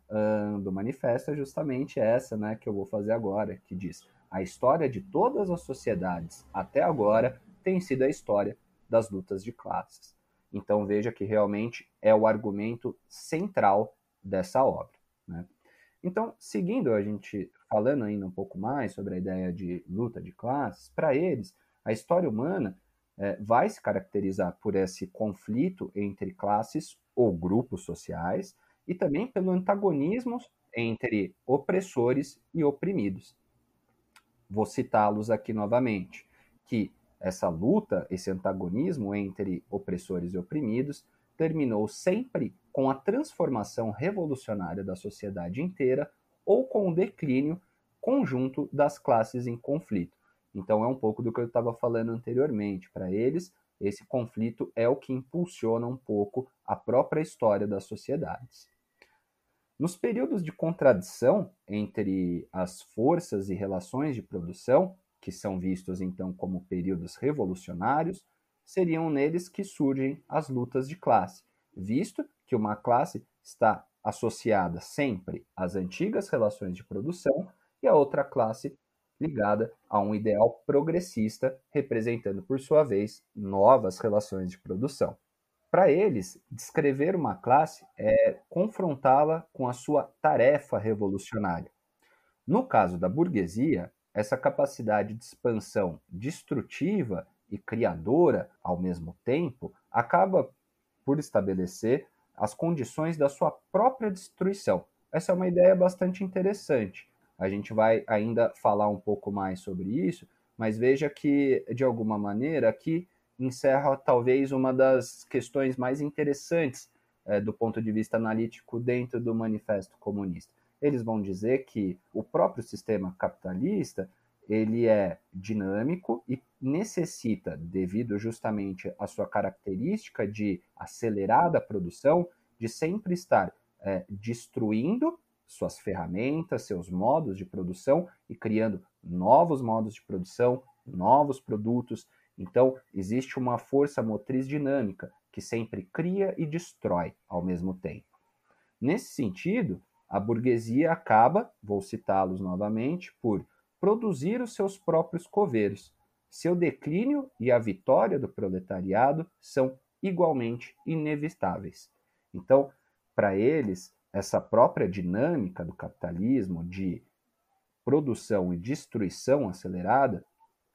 S3: do manifesto é justamente essa, né, que eu vou fazer agora, que diz: a história de todas as sociedades até agora tem sido a história das lutas de classes. Então veja que realmente é o argumento central dessa obra. Né? Então, seguindo a gente falando ainda um pouco mais sobre a ideia de luta de classes, para eles, a história humana é, vai se caracterizar por esse conflito entre classes ou grupos sociais e também pelo antagonismo entre opressores e oprimidos. Vou citá-los aqui novamente, que essa luta, esse antagonismo entre opressores e oprimidos, terminou sempre com a transformação revolucionária da sociedade inteira ou com o declínio conjunto das classes em conflito. Então é um pouco do que eu estava falando anteriormente. Para eles, esse conflito é o que impulsiona um pouco a própria história das sociedades. Nos períodos de contradição entre as forças e relações de produção, que são vistos então como períodos revolucionários, seriam neles que surgem as lutas de classe, visto que uma classe está associada sempre às antigas relações de produção e a outra classe ligada a um ideal progressista, representando, por sua vez, novas relações de produção. Para eles, descrever uma classe é confrontá-la com a sua tarefa revolucionária. No caso da burguesia, essa capacidade de expansão destrutiva e criadora ao mesmo tempo acaba por estabelecer as condições da sua própria destruição. Essa é uma ideia bastante interessante. A gente vai ainda falar um pouco mais sobre isso, mas veja que, de alguma maneira, aqui encerra talvez uma das questões mais interessantes é, do ponto de vista analítico dentro do Manifesto Comunista. Eles vão dizer que o próprio sistema capitalista ele é dinâmico e necessita, devido justamente à sua característica de acelerada produção, de sempre estar é, destruindo suas ferramentas, seus modos de produção e criando novos modos de produção, novos produtos. Então, existe uma força motriz dinâmica que sempre cria e destrói ao mesmo tempo. Nesse sentido, a burguesia acaba, vou citá-los novamente, por produzir os seus próprios coveiros, seu declínio e a vitória do proletariado são igualmente inevitáveis. Então, para eles, essa própria dinâmica do capitalismo de produção e destruição acelerada,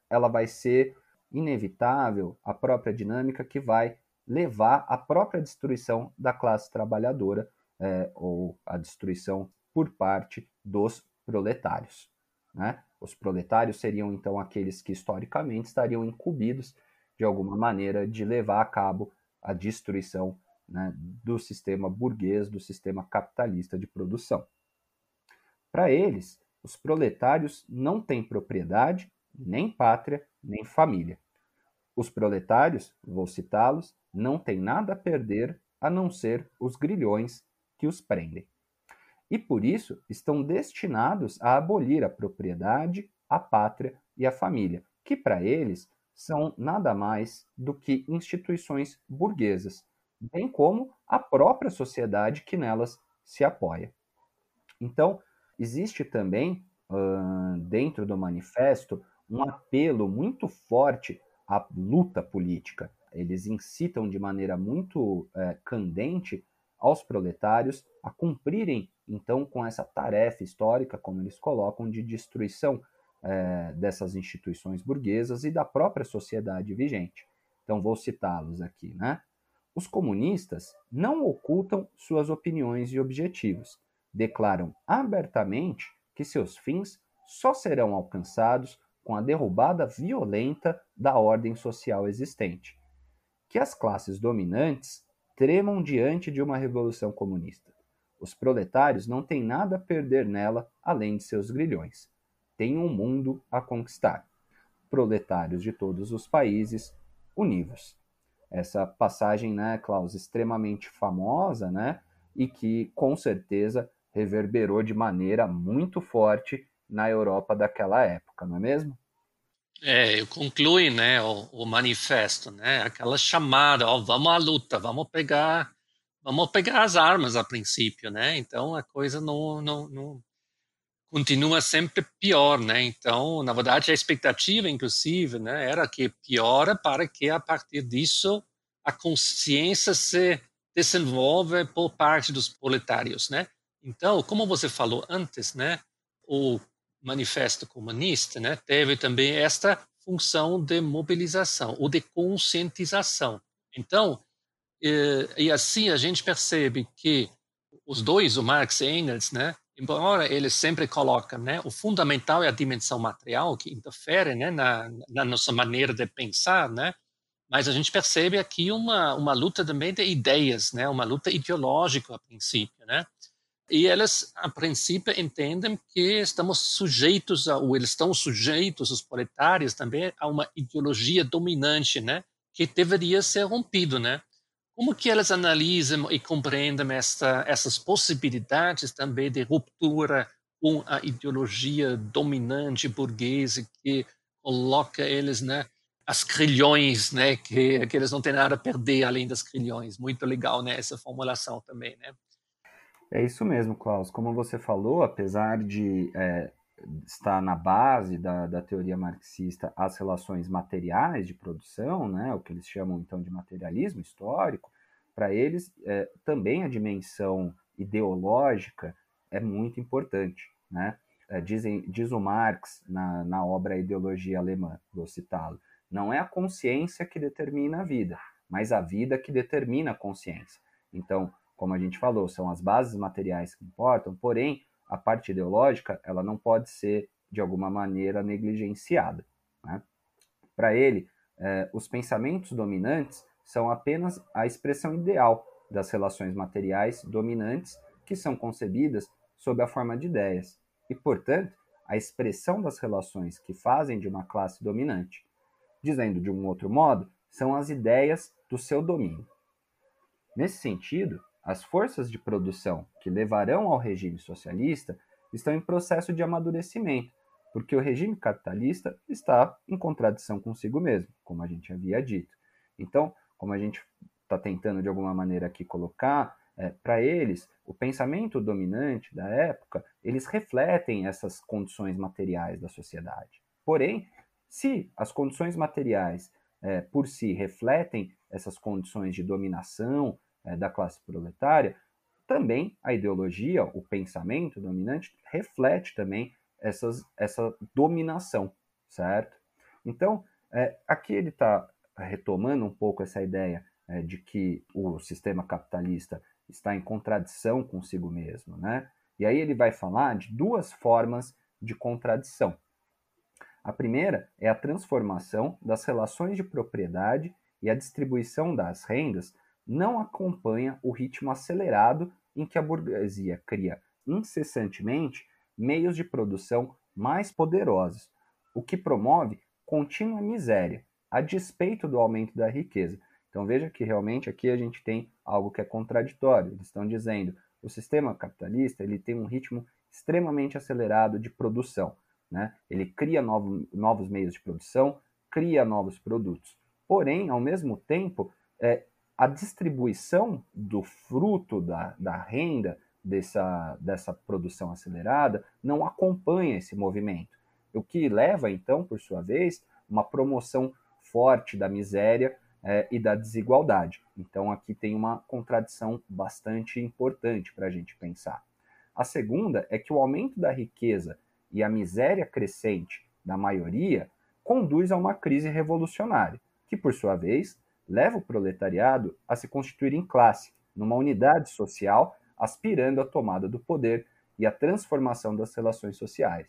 S3: ela vai ser inevitável, a própria dinâmica que vai levar à própria destruição da classe trabalhadora é, ou a destruição por parte dos proletários. Né? Os proletários seriam então aqueles que historicamente estariam incumbidos de alguma maneira de levar a cabo a destruição né, do sistema burguês, do sistema capitalista de produção. Para eles, os proletários não têm propriedade, nem pátria, nem família. Os proletários, vou citá-los, não têm nada a perder a não ser os grilhões que os prendem. E por isso estão destinados a abolir a propriedade, a pátria e a família, que para eles são nada mais do que instituições burguesas, bem como a própria sociedade que nelas se apoia. Então, existe também, dentro do manifesto, um apelo muito forte à luta política. Eles incitam de maneira muito uh, candente aos proletários a cumprirem, então, com essa tarefa histórica, como eles colocam, de destruição uh, dessas instituições burguesas e da própria sociedade vigente. Então, vou citá-los aqui, né? Os comunistas não ocultam suas opiniões e objetivos, declaram abertamente que seus fins só serão alcançados com a derrubada violenta da ordem social existente. Que as classes dominantes tremam diante de uma revolução comunista. Os proletários não têm nada a perder nela além de seus grilhões. Têm um mundo a conquistar. Proletários de todos os países, univos essa passagem, né, Klaus, extremamente famosa, né, e que com certeza reverberou de maneira muito forte na Europa daquela época, não é mesmo?
S2: É, conclui, né, o, o manifesto, né, aquela chamada, ó, vamos à luta, vamos pegar, vamos pegar as armas a princípio, né, então a coisa não, não, não continua sempre pior, né? Então, na verdade, a expectativa, inclusive, né, era que piora para que a partir disso a consciência se desenvolva por parte dos proletários, né? Então, como você falou antes, né, o manifesto comunista, né, teve também esta função de mobilização ou de conscientização. Então, e, e assim a gente percebe que os dois, o Marx e Engels, né, embora eles sempre colocam, né, o fundamental é a dimensão material que interfere, né, na, na nossa maneira de pensar, né, mas a gente percebe aqui uma uma luta também de ideias, né, uma luta ideológica a princípio, né, e eles a princípio entendem que estamos sujeitos a, ou eles estão sujeitos os proletários também a uma ideologia dominante, né, que deveria ser rompido, né. Como que elas analisam e compreendem esta, essas possibilidades também de ruptura com a ideologia dominante burguesa que coloca eles, né, as crilhões, né, que, que eles não têm nada a perder além das crilhões. Muito legal, né, essa formulação também, né.
S3: É isso mesmo, Klaus. Como você falou, apesar de é, estar na base da, da teoria marxista as relações materiais de produção, né, o que eles chamam então de materialismo histórico, para eles é, também a dimensão ideológica é muito importante. Né? É, dizem, diz o Marx na, na obra Ideologia Alemã, vou citá-lo, não é a consciência que determina a vida, mas a vida que determina a consciência. Então, como a gente falou, são as bases materiais que importam, porém, a parte ideológica ela não pode ser de alguma maneira negligenciada. Né? Para ele, eh, os pensamentos dominantes são apenas a expressão ideal das relações materiais dominantes que são concebidas sob a forma de ideias, e, portanto, a expressão das relações que fazem de uma classe dominante. Dizendo de um outro modo, são as ideias do seu domínio. Nesse sentido, as forças de produção que levarão ao regime socialista estão em processo de amadurecimento, porque o regime capitalista está em contradição consigo mesmo, como a gente havia dito. Então, como a gente está tentando de alguma maneira aqui colocar, é, para eles, o pensamento dominante da época, eles refletem essas condições materiais da sociedade. Porém, Se as condições materiais é, por si refletem essas condições de dominação da classe proletária, também a ideologia, o pensamento dominante, reflete também essas, essa dominação, certo? Então, é, aqui ele está retomando um pouco essa ideia é, de que o sistema capitalista está em contradição consigo mesmo, né? E aí ele vai falar de duas formas de contradição. A primeira é a transformação das relações de propriedade e a distribuição das rendas não acompanha o ritmo acelerado em que a burguesia cria incessantemente meios de produção mais poderosos, o que promove contínua miséria, a despeito do aumento da riqueza. Então veja que realmente aqui a gente tem algo que é contraditório. Eles estão dizendo o sistema capitalista ele tem um ritmo extremamente acelerado de produção. Né? Ele cria novo, novos meios de produção, cria novos produtos. Porém, ao mesmo tempo, é, a distribuição do fruto da, da renda dessa, dessa produção acelerada não acompanha esse movimento. O que leva, então, por sua vez, uma promoção forte da miséria é, e da desigualdade. Então, aqui tem uma contradição bastante importante para a gente pensar. A segunda é que o aumento da riqueza e a miséria crescente da maioria conduz a uma crise revolucionária, que, por sua vez, leva o proletariado a se constituir em classe, numa unidade social, aspirando à tomada do poder e à transformação das relações sociais.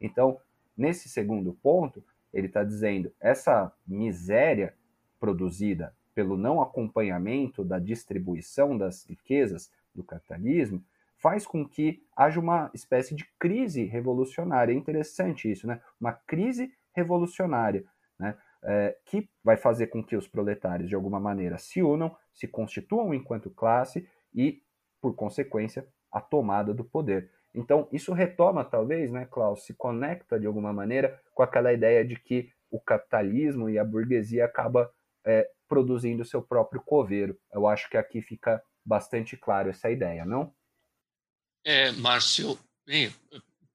S3: Então, nesse segundo ponto, ele está dizendo essa miséria produzida pelo não acompanhamento da distribuição das riquezas do capitalismo faz com que haja uma espécie de crise revolucionária. É interessante isso, né? Uma crise revolucionária, né? É, que vai fazer com que os proletários, de alguma maneira, se unam, se constituam enquanto classe e, por consequência, a tomada do poder. Então, isso retoma, talvez, né, Klaus, se conecta de alguma maneira com aquela ideia de que o capitalismo e a burguesia acaba é, produzindo seu próprio coveiro. Eu acho que aqui fica bastante claro essa ideia, não?
S2: É, Márcio,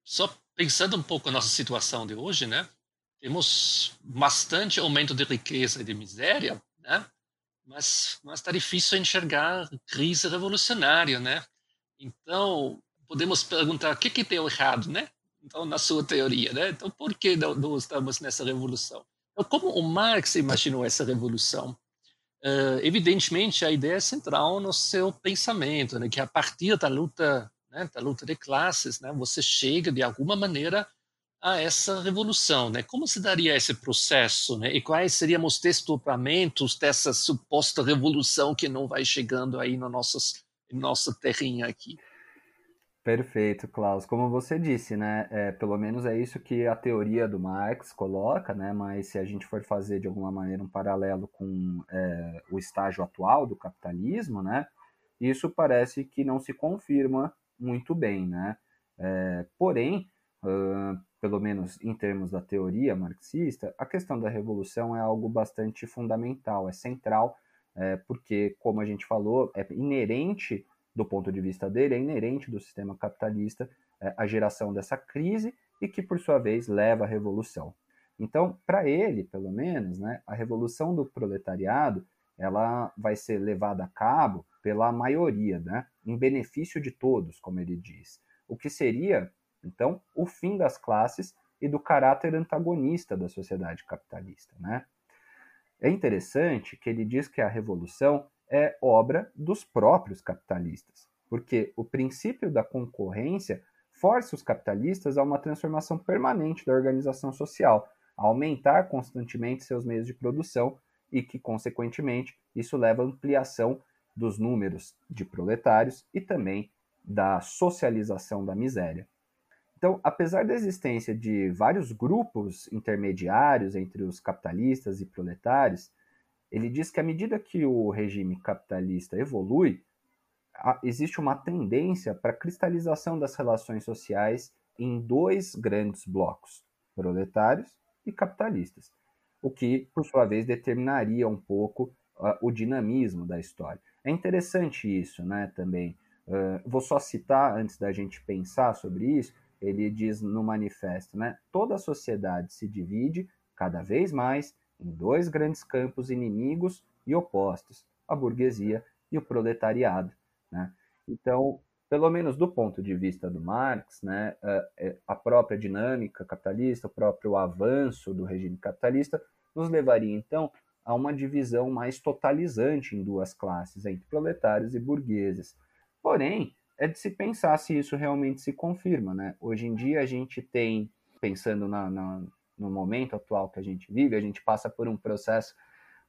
S2: só pensando um pouco na nossa situação de hoje, né? Temos bastante aumento de riqueza e de miséria, né? Mas está difícil enxergar crise revolucionária, né? Então podemos perguntar o que que deu errado, né? Então na sua teoria, né? Então por que não, não estamos nessa revolução? Então, como o Marx imaginou essa revolução? Uh, evidentemente a ideia é central no seu pensamento, né? Que a partir da luta né, da luta de classes, né, você chega de alguma maneira a essa revolução, né? Como se daria esse processo, né? E quais seriam os desdobramentos dessa suposta revolução que não vai chegando aí no nossas, nossa terrinha aqui?
S3: Perfeito, Klaus. Como você disse, né? É, pelo menos é isso que a teoria do Marx coloca, né? Mas se a gente for fazer de alguma maneira um paralelo com é, o estágio atual do capitalismo, né? Isso parece que não se confirma muito bem, né? É, porém, uh, pelo menos em termos da teoria marxista, a questão da revolução é algo bastante fundamental, é central, é, porque, como a gente falou, é inerente, do ponto de vista dele, é inerente do sistema capitalista é, a geração dessa crise e que, por sua vez, leva à revolução. Então, para ele, pelo menos, né, a revolução do proletariado ela vai ser levada a cabo pela maioria, né, em benefício de todos, como ele diz. O que seria, então, o fim das classes e do caráter antagonista da sociedade capitalista. Né? É interessante que ele diz que a revolução é obra dos próprios capitalistas, porque o princípio da concorrência força os capitalistas a uma transformação permanente da organização social, a aumentar constantemente seus meios de produção e que, consequentemente, isso leva à ampliação dos números de proletários e também da socialização da miséria. Então, apesar da existência de vários grupos intermediários entre os capitalistas e proletários, ele diz que à medida que o regime capitalista evolui, existe uma tendência para a cristalização das relações sociais em dois grandes blocos, proletários e capitalistas o que, por sua vez, determinaria um pouco uh, o dinamismo da história. É interessante isso, né, também. Uh, vou só citar, antes da gente pensar sobre isso, ele diz no manifesto, né, toda a sociedade se divide cada vez mais em dois grandes campos inimigos e opostos, a burguesia e o proletariado. Né? Então, pelo menos do ponto de vista do Marx, né, é, a própria dinâmica capitalista, o próprio avanço do regime capitalista, nos levaria então a uma divisão mais totalizante em duas classes, entre proletários e burgueses. Porém, é de se pensar se isso realmente se confirma. Né? Hoje em dia, a gente tem, pensando na, na, no momento atual que a gente vive, a gente passa por um processo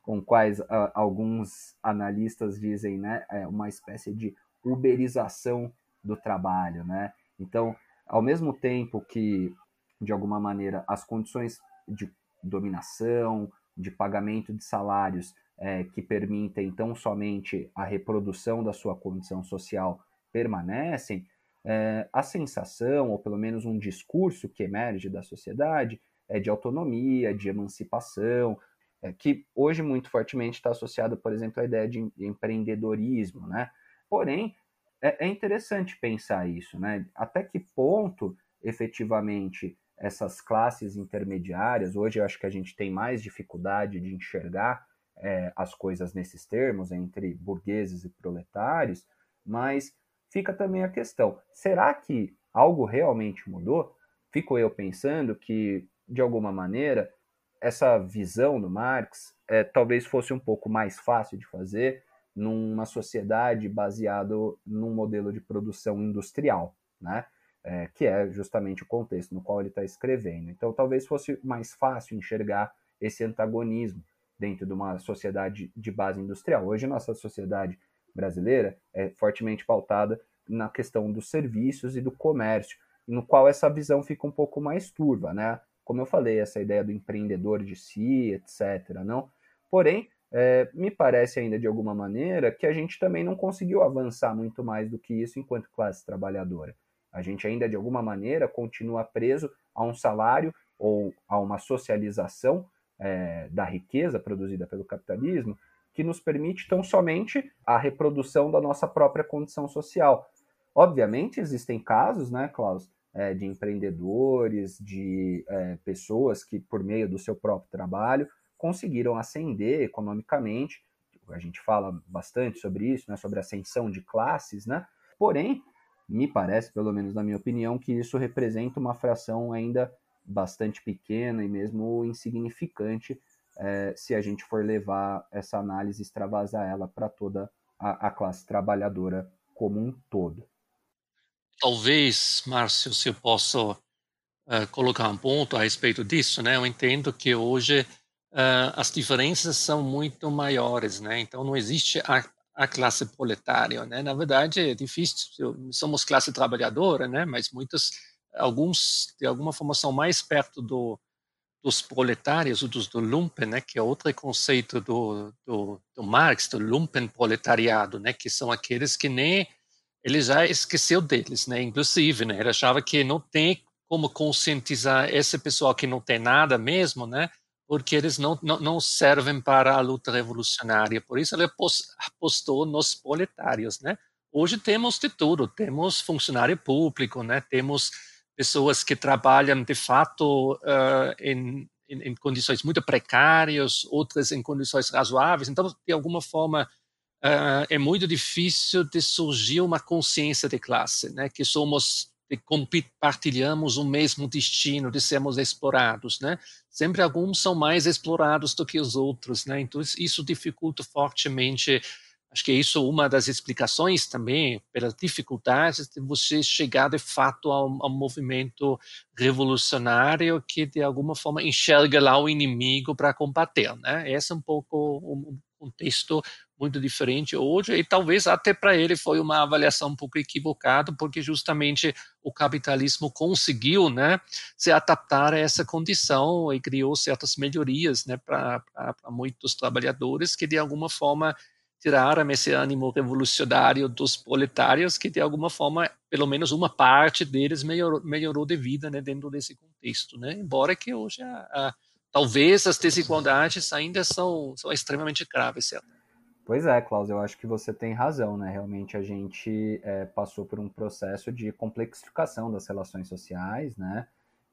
S3: com quais uh, alguns analistas dizem né, é uma espécie de uberização do trabalho. Né? Então, ao mesmo tempo que, de alguma maneira, as condições de dominação, de pagamento de salários é, que permitem tão somente a reprodução da sua condição social permanecem, é, a sensação, ou pelo menos um discurso que emerge da sociedade, é de autonomia, de emancipação, é, que hoje muito fortemente está associado, por exemplo, à ideia de empreendedorismo, né? Porém, é, é interessante pensar isso, né? Até que ponto, efetivamente, essas classes intermediárias, hoje eu acho que a gente tem mais dificuldade de enxergar é, as coisas nesses termos, entre burgueses e proletários, mas fica também a questão: será que algo realmente mudou? Fico eu pensando que, de alguma maneira, essa visão do Marx é, talvez fosse um pouco mais fácil de fazer numa sociedade baseado num modelo de produção industrial, né? é, que é justamente o contexto no qual ele está escrevendo. Então, talvez fosse mais fácil enxergar esse antagonismo dentro de uma sociedade de base industrial. Hoje, nossa sociedade brasileira é fortemente pautada na questão dos serviços e do comércio, no qual essa visão fica um pouco mais turva, né? Como eu falei, essa ideia do empreendedor de si, etc. Não? Porém, é, me parece ainda de alguma maneira que a gente também não conseguiu avançar muito mais do que isso enquanto classe trabalhadora. A gente ainda, de alguma maneira, continua preso a um salário ou a uma socialização é, da riqueza produzida pelo capitalismo que nos permite tão somente a reprodução da nossa própria condição social. Obviamente, existem casos, né, Klaus, é, de empreendedores, de é, pessoas que, por meio do seu próprio trabalho, conseguiram ascender economicamente. A gente fala bastante sobre isso, né, sobre ascensão de classes, né? Porém, me parece, pelo menos na minha opinião, que isso representa uma fração ainda bastante pequena e mesmo insignificante é, se a gente for levar essa análise, extravasar ela para toda a, a, classe trabalhadora como um todo.
S2: Talvez, Márcio, se eu posso uh, colocar um ponto a respeito disso, né? Eu entendo que hoje uh, as diferenças são muito maiores, né? Então não existe a a classe proletária, né? Na verdade é difícil, somos classe trabalhadora, né? Mas muitos, alguns de alguma forma são mais perto do, dos proletários, dos do lumpen, né? Que é outro conceito do, do, do Marx, do lumpen proletariado, né? Que são aqueles que nem ele já esqueceu deles, né? Inclusive, né? Ele achava que não tem como conscientizar esse pessoal que não tem nada mesmo, né? porque eles não, não, não, servem para a luta revolucionária. Por isso ele apostou nos proletários, né? Hoje temos de tudo, temos funcionário público, né? Temos pessoas que trabalham de fato uh, em, em, em, condições muito precárias, outras em condições razoáveis. Então, de alguma forma, uh, é muito difícil de surgir uma consciência de classe, né? Que somos de compartilhamos o mesmo destino de sermos explorados, né? Sempre alguns são mais explorados do que os outros, né? Então isso dificulta fortemente. Acho que é isso uma das explicações também pelas dificuldades de você chegar de fato a um, a um movimento revolucionário que de alguma forma enxerga lá o inimigo para combater, né? Esse é um pouco um contexto muito diferente hoje e talvez até para ele foi uma avaliação um pouco equivocada porque justamente o capitalismo conseguiu né se adaptar a essa condição e criou certas melhorias né para muitos trabalhadores que de alguma forma tiraram esse ânimo revolucionário dos proletários que de alguma forma pelo menos uma parte deles melhorou, melhorou de vida né dentro desse contexto né embora que hoje a, a talvez as desigualdades ainda são, são extremamente graves certo
S3: Pois é, Klaus, eu acho que você tem razão, né? Realmente a gente é, passou por um processo de complexificação das relações sociais, né?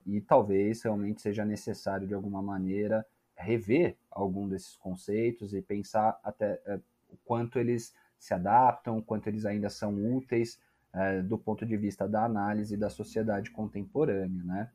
S3: e talvez realmente seja necessário de alguma maneira rever algum desses conceitos e pensar até é, o quanto eles se adaptam, o quanto eles ainda são úteis é, do ponto de vista da análise da sociedade contemporânea, né?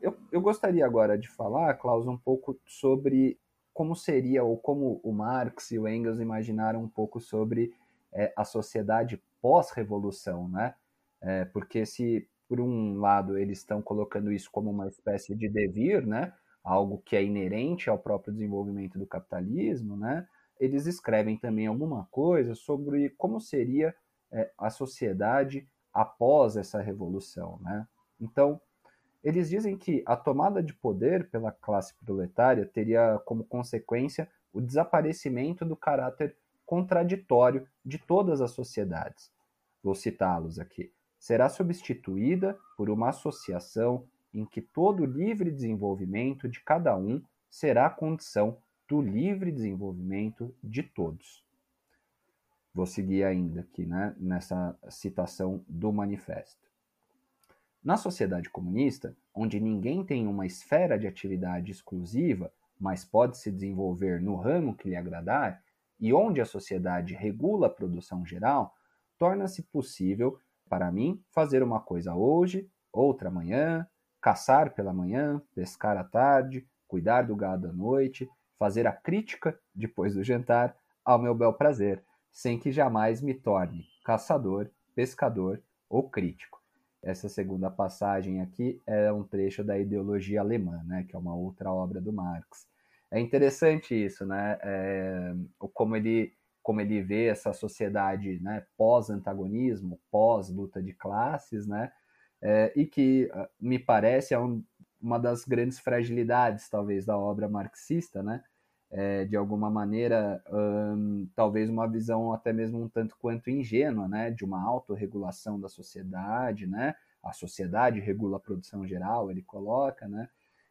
S3: Eu, eu gostaria agora de falar, Klaus, um pouco sobre como seria ou como o Marx e o Engels imaginaram um pouco sobre é, a sociedade pós-revolução, né? É, porque se por um lado eles estão colocando isso como uma espécie de devir, né? Algo que é inerente ao próprio desenvolvimento do capitalismo, né? Eles escrevem também alguma coisa sobre como seria é, a sociedade após essa revolução, né? Então, eles dizem que a tomada de poder pela classe proletária teria como consequência o desaparecimento do caráter contraditório de todas as sociedades. Vou citá-los aqui. Será substituída por uma associação em que todo o livre desenvolvimento de cada um será condição do livre desenvolvimento de todos. Vou seguir ainda aqui né, nessa citação do manifesto. Na sociedade comunista, onde ninguém tem uma esfera de atividade exclusiva, mas pode se desenvolver no ramo que lhe agradar, e onde a sociedade regula a produção geral, torna-se possível para mim fazer uma coisa hoje, outra amanhã, caçar pela manhã, pescar à tarde, cuidar do gado à noite, fazer a crítica depois do jantar ao meu bel prazer, sem que jamais me torne caçador, pescador ou crítico essa segunda passagem aqui é um trecho da ideologia alemã, né, que é uma outra obra do Marx. É interessante isso, né, é, como ele como ele vê essa sociedade, né, pós-antagonismo, pós-luta de classes, né, é, e que ah, me parece é um, uma das grandes fragilidades, talvez, da obra marxista, né, é, de alguma maneira, hum, talvez uma visão até mesmo um tanto quanto ingênua, né, de uma autorregulação da sociedade, né, a sociedade regula a produção geral, ele coloca, né,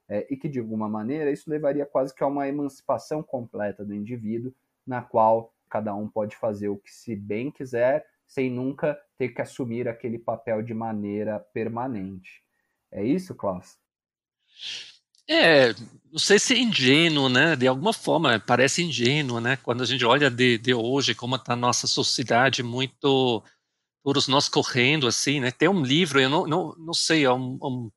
S3: é, e que de alguma maneira isso levaria quase que a uma emancipação completa do indivíduo, na qual cada um pode fazer o que se bem quiser, sem nunca ter que assumir aquele papel de maneira permanente. É isso, Klaus?
S2: É, não sei se é ingênuo, né? De alguma forma, parece ingênuo, né? Quando a gente olha de, de hoje, como está a nossa sociedade muito. Todos nós correndo, assim, né? Tem um livro, eu não, não, não sei, é um, um,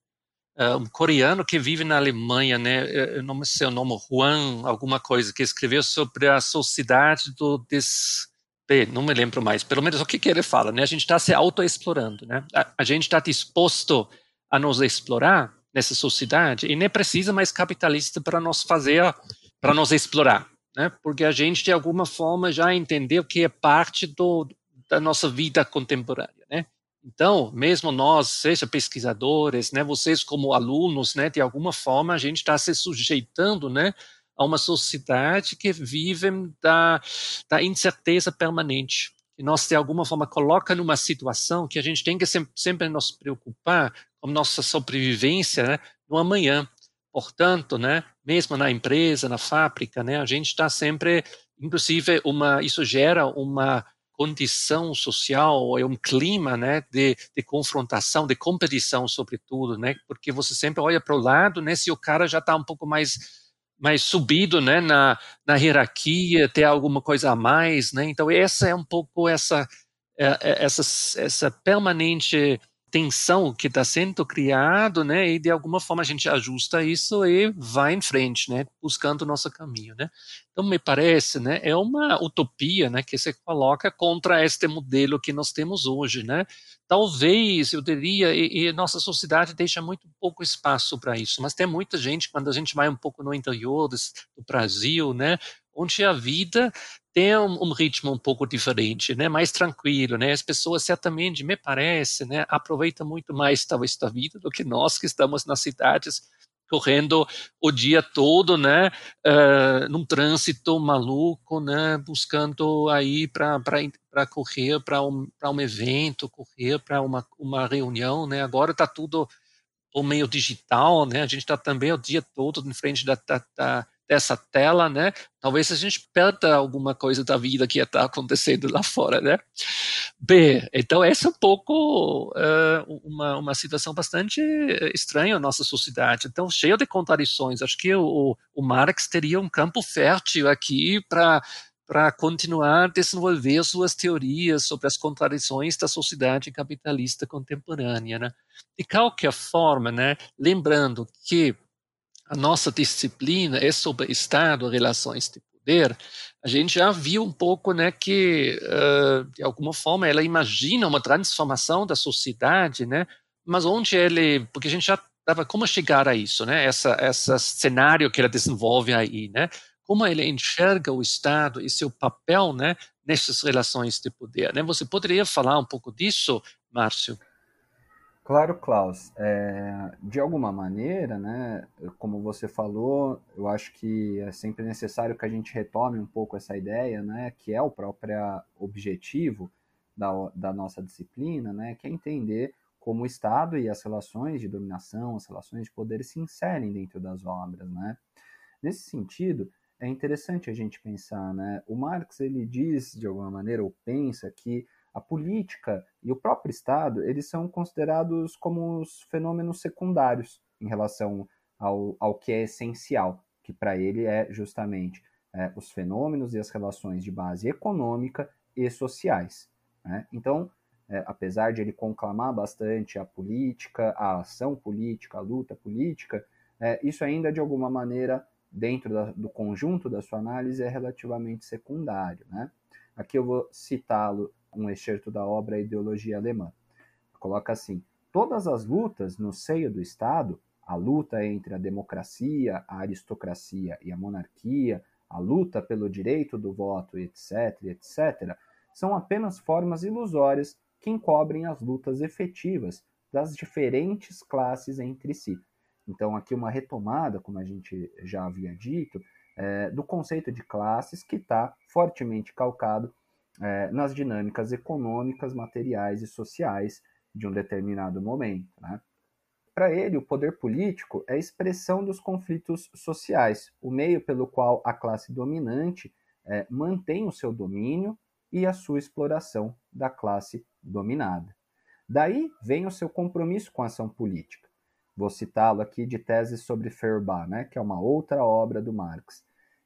S2: é um coreano que vive na Alemanha, né? Eu não sei o nome, Juan, alguma coisa, que escreveu sobre a sociedade do des. Não me lembro mais, pelo menos o que, que ele fala, né? A gente está se autoexplorando, né? A, a gente está disposto a nos explorar, nessa sociedade e nem precisa mais capitalista para nos fazer, para nos explorar, né? Porque a gente de alguma forma já entendeu que é parte do, da nossa vida contemporânea, né? Então, mesmo nós, seja pesquisadores, né, vocês como alunos, né, de alguma forma a gente está se sujeitando, né, a uma sociedade que vive da, da incerteza permanente, que nós de alguma forma coloca numa situação que a gente tem que sempre, sempre nos preocupar como nossa sobrevivência né, no amanhã. Portanto, né, mesmo na empresa, na fábrica, né, a gente está sempre, inclusive, uma, isso gera uma condição social, é um clima né, de, de confrontação, de competição, sobretudo, né, porque você sempre olha para o lado, né, se o cara já está um pouco mais mais subido né, na, na hierarquia, ter alguma coisa a mais. Né? Então, essa é um pouco essa, é, é, essa, essa permanente tensão que está sendo criado, né? E de alguma forma a gente ajusta isso e vai em frente, né? Buscando o nosso caminho, né? Então me parece, né? É uma utopia, né? Que se coloca contra este modelo que nós temos hoje, né? Talvez eu diria e, e nossa sociedade deixa muito pouco espaço para isso, mas tem muita gente quando a gente vai um pouco no interior do Brasil, né? Onde a vida tem um, um, ritmo um pouco diferente, né? Mais tranquilo, né? As pessoas certamente, me parece, né? Aproveitam muito mais talvez da vida do que nós que estamos nas cidades correndo o dia todo, né? Uh, num trânsito maluco, né? Buscando aí para correr para um um evento, correr para uma uma reunião, né? Agora está tudo o meio digital, né? A gente está também o dia todo em frente da, da, da dessa tela, né? Talvez a gente perda alguma coisa da vida que está acontecendo lá fora, né? B. Então, essa é um pouco uh, uma, uma situação bastante estranha na nossa sociedade. Então, cheio de contradições. Acho que o, o Marx teria um campo fértil aqui para para continuar a desenvolver suas teorias sobre as contradições da sociedade capitalista contemporânea. Né? De qualquer forma, né, lembrando que a nossa disciplina é sobre Estado, relações de poder, a gente já viu um pouco né, que, uh, de alguma forma, ela imagina uma transformação da sociedade, né, mas onde ele. Porque a gente já estava. Como chegar a isso, né? Essa, esse cenário que ela desenvolve aí, né? como ele enxerga o Estado e seu papel né, nessas relações de poder. Né? Você poderia falar um pouco disso, Márcio?
S3: Claro, Klaus. É, de alguma maneira, né, como você falou, eu acho que é sempre necessário que a gente retome um pouco essa ideia, né, que é o próprio objetivo da, da nossa disciplina, né, que é entender como o Estado e as relações de dominação, as relações de poder se inserem dentro das obras. Né? Nesse sentido, é interessante a gente pensar, né? O Marx ele diz de alguma maneira ou pensa que a política e o próprio Estado eles são considerados como os fenômenos secundários em relação ao, ao que é essencial, que para ele é justamente é, os fenômenos e as relações de base econômica e sociais. Né? Então, é, apesar de ele conclamar bastante a política, a ação política, a luta política, é, isso ainda de alguma maneira dentro da, do conjunto da sua análise é relativamente secundário. Né? Aqui eu vou citá-lo, um excerto da obra Ideologia Alemã. Coloca assim: todas as lutas no seio do Estado, a luta entre a democracia, a aristocracia e a monarquia, a luta pelo direito do voto, etc., etc., são apenas formas ilusórias que encobrem as lutas efetivas das diferentes classes entre si. Então, aqui uma retomada, como a gente já havia dito, é, do conceito de classes que está fortemente calcado é, nas dinâmicas econômicas, materiais e sociais de um determinado momento. Né? Para ele, o poder político é a expressão dos conflitos sociais, o meio pelo qual a classe dominante é, mantém o seu domínio e a sua exploração da classe dominada. Daí vem o seu compromisso com a ação política Vou citá-lo aqui de Tese sobre Feuerbach, né, que é uma outra obra do Marx.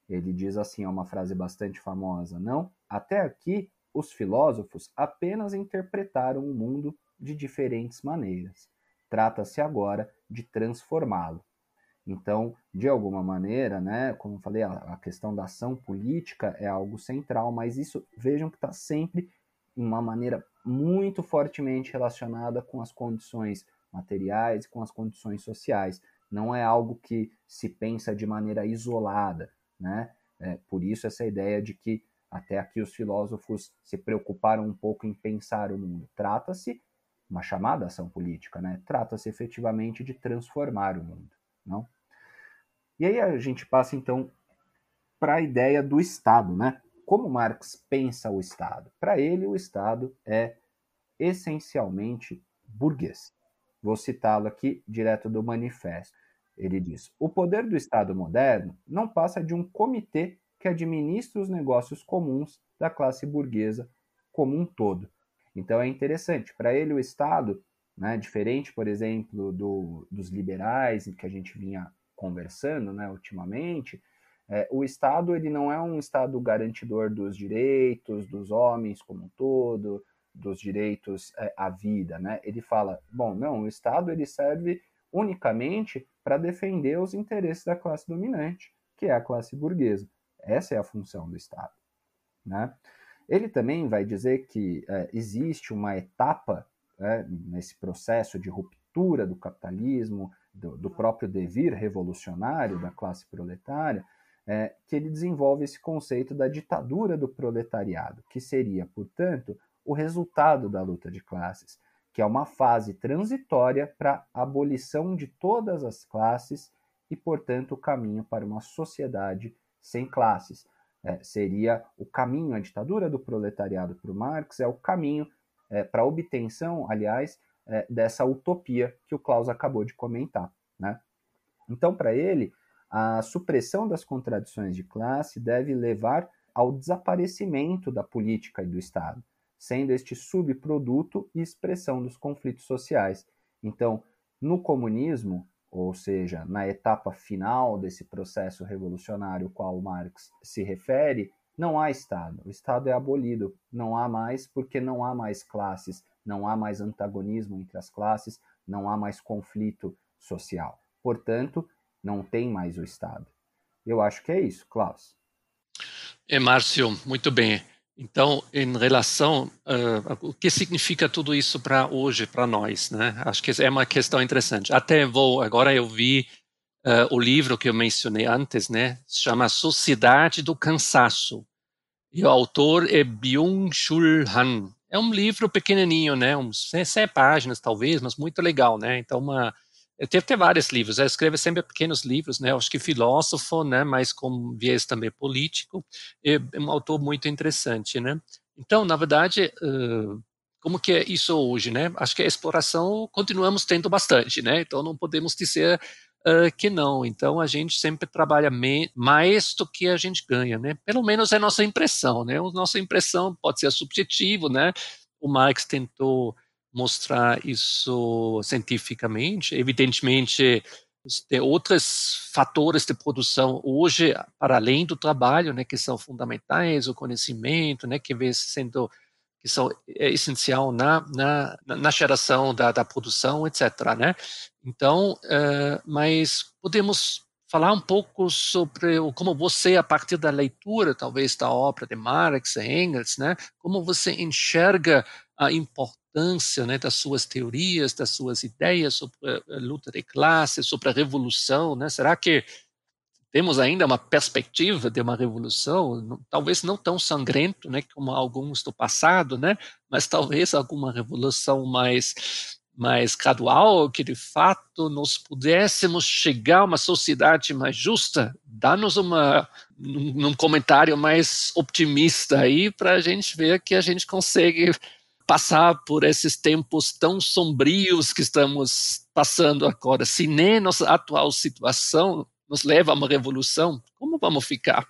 S3: Ele diz assim, é uma frase bastante famosa, não? Até aqui, os filósofos apenas interpretaram o mundo de diferentes maneiras. Trata-se agora de transformá-lo. Então, de alguma maneira, né, como eu falei, a, questão da ação política é algo central, mas isso vejam que está sempre de uma maneira muito fortemente relacionada com as condições materiais e com as condições sociais. Não é algo que se pensa de maneira isolada, né? É, por isso essa ideia de que até aqui os filósofos se preocuparam um pouco em pensar o mundo. Trata-se uma chamada ação política, né? Trata-se efetivamente de transformar o mundo, não? E aí a gente passa então para a ideia do Estado, né? Como Marx pensa o Estado? Para ele, o Estado é essencialmente burguês. Vou citá-lo aqui direto do manifesto. Ele diz: O poder do Estado moderno não passa de um comitê que administra os negócios comuns da classe burguesa como um todo. Então é interessante. Para ele, o Estado, né, diferente, por exemplo, do, dos liberais que a gente vinha conversando né, ultimamente, é, o Estado ele não é um Estado garantidor dos direitos dos homens como um todo, dos direitos é, à vida, né? Ele fala, bom, não, o Estado ele serve unicamente para defender os interesses da classe dominante, que é a classe burguesa. Essa é a função do Estado, né? Ele também vai dizer que é, existe uma etapa né, nesse processo de ruptura do capitalismo, do, do próprio devir revolucionário da classe proletária, é, que ele desenvolve esse conceito da ditadura do proletariado, que seria, portanto, o resultado da luta de classes, que é uma fase transitória para a abolição de todas as classes e, portanto, o caminho para uma sociedade sem classes. É, seria o caminho, a ditadura do proletariado para o Marx é o caminho é, para a obtenção, aliás, é, dessa utopia que o Klaus acabou de comentar. Né? Então, para ele, a supressão das contradições de classe deve levar ao desaparecimento da política e do Estado sendo este subproduto e expressão dos conflitos sociais. Então, no comunismo, ou seja, na etapa final desse processo revolucionário ao qual Marx se refere, não há Estado. O Estado é abolido. Não há mais, porque não há mais classes, não há mais antagonismo entre as classes, não há mais conflito social. Portanto, não tem mais o Estado. Eu acho que é isso, Klaus.
S2: É, Márcio, muito bem. Então, em relação uh, o que significa tudo isso para hoje, para nós, né? Acho que é uma questão interessante. Até vou agora eu vi uh, o livro que eu mencionei antes, né? Chama Sociedade do Cansaço. E o autor é Byung-Chul Han. É um livro pequenininho, né? Uns 100 páginas talvez, mas muito legal, né? Então uma teve ter vários livros, ele escreve sempre pequenos livros, né? Acho que filósofo, né? Mas com viés também político, é um autor muito interessante, né? Então, na verdade, uh, como que é isso hoje, né? Acho que a exploração continuamos tendo bastante, né? Então, não podemos dizer uh, que não. Então, a gente sempre trabalha mais do que a gente ganha, né? Pelo menos é a nossa impressão, né? A nossa impressão pode ser subjetivo, né? O Marx tentou mostrar isso cientificamente. Evidentemente, tem outros fatores de produção hoje, para além do trabalho, né, que são fundamentais, o conhecimento, né, que vem sendo que são é essencial na, na, na geração da, da produção, etc. Né? Então, uh, mas podemos falar um pouco sobre como você, a partir da leitura, talvez, da obra de Marx e Engels, né, como você enxerga a importância importância né, das suas teorias, das suas ideias sobre a luta de classes, sobre a revolução. Né? Será que temos ainda uma perspectiva de uma revolução, talvez não tão sangrento né, como alguns do passado, né, mas talvez alguma revolução mais mais gradual, que de fato nós pudéssemos chegar a uma sociedade mais justa, dá-nos uma num comentário mais otimista aí para a gente ver que a gente consegue passar por esses tempos tão sombrios que estamos passando agora. Se nem nossa atual situação nos leva a uma revolução, como vamos ficar?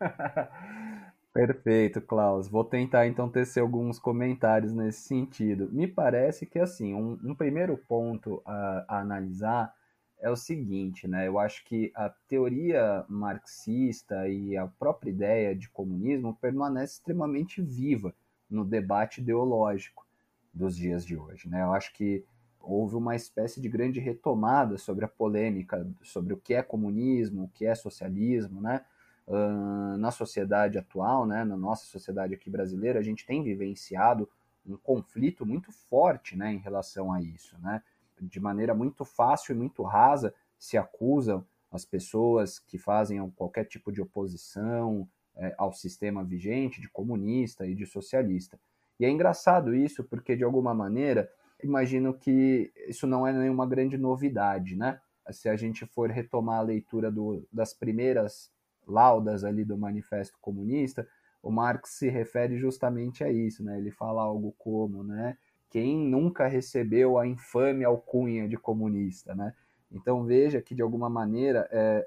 S2: [LAUGHS]
S3: Perfeito, Klaus. Vou tentar então tecer alguns comentários nesse sentido. Me parece que assim, um, um primeiro ponto a, a, analisar é o seguinte, né? Eu acho que a teoria marxista e a própria ideia de comunismo permanece extremamente viva no debate ideológico dos dias de hoje. Né? Eu acho que houve uma espécie de grande retomada sobre a polêmica sobre o que é comunismo, o que é socialismo, né? Uh, na sociedade atual, né, na nossa sociedade aqui brasileira, a gente tem vivenciado um conflito muito forte né, em relação a isso. Né? De maneira muito fácil e muito rasa se acusam as pessoas que fazem qualquer tipo de oposição é, ao sistema vigente de comunista e de socialista. E é engraçado isso, porque de alguma maneira, imagino que isso não é nenhuma grande novidade, né? Se a gente for retomar a leitura do, das primeiras laudas ali do Manifesto Comunista, o Marx se refere justamente a isso, né? Ele fala algo como, né? Quem nunca recebeu a infame alcunha de comunista, né? Então veja que de alguma maneira é,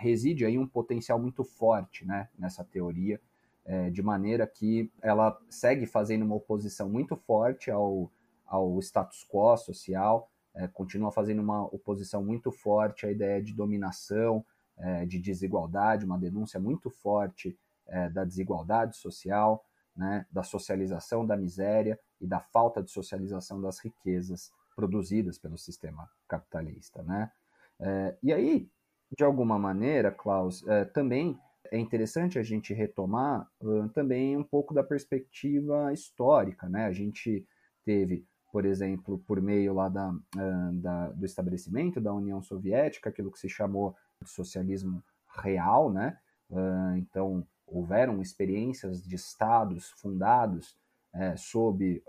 S3: reside aí um potencial muito forte né, nessa teoria, é, de maneira que ela segue fazendo uma oposição muito forte ao, ao status quo social, é, continua fazendo uma oposição muito forte à ideia de dominação, é, de desigualdade, uma denúncia muito forte é, da desigualdade social, né, da socialização da miséria e da falta de socialização das riquezas produzidas pelo sistema capitalista. Né? É, e aí, de alguma maneira, Klaus, é, também é interessante a gente retomar uh, também um pouco da perspectiva histórica, né? A gente teve, por exemplo, por meio lá da, uh, da, do estabelecimento da União Soviética, aquilo que se chamou de socialismo real, né? Uh, então, houveram experiências de estados fundados é, sob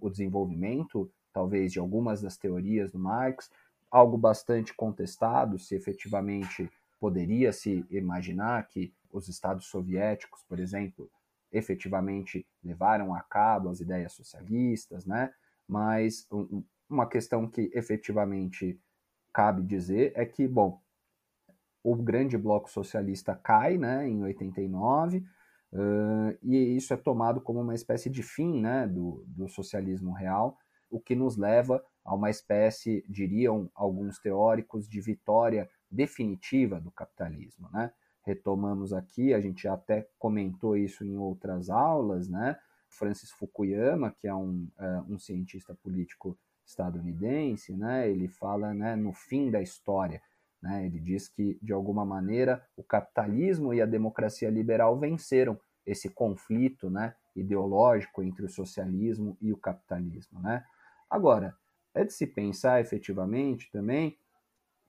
S3: o desenvolvimento, talvez, de algumas das teorias do Marx, algo bastante contestado, se efetivamente poderia se imaginar que os estados soviéticos, por exemplo, efetivamente levaram a cabo as ideias socialistas, né? Mas uma questão que efetivamente cabe dizer é que, bom, o grande bloco socialista cai, né, em 89, Uh, e isso é tomado como uma espécie de fim né, do, do socialismo real, o que nos leva a uma espécie, diriam alguns teóricos, de vitória definitiva do capitalismo. Né? Retomamos aqui, a gente até comentou isso em outras aulas, né? Francis Fukuyama, que é um, uh, um cientista político estadunidense, né? ele fala né, no fim da história. Né? Ele diz que, de alguma maneira, o capitalismo e a democracia liberal venceram esse conflito né, ideológico entre o socialismo e o capitalismo. Né? Agora, é de se pensar efetivamente também,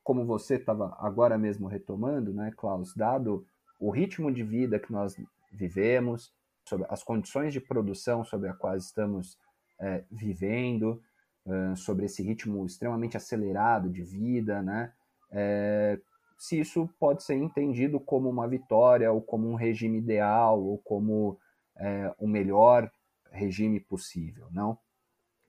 S3: como você estava agora mesmo retomando, né, Klaus, dado o ritmo de vida que nós vivemos, sobre as condições de produção sobre as quais estamos é, vivendo, sobre esse ritmo extremamente acelerado de vida, né? é, se isso pode ser entendido como uma vitória, ou como um regime ideal, ou como é, o melhor regime possível, não?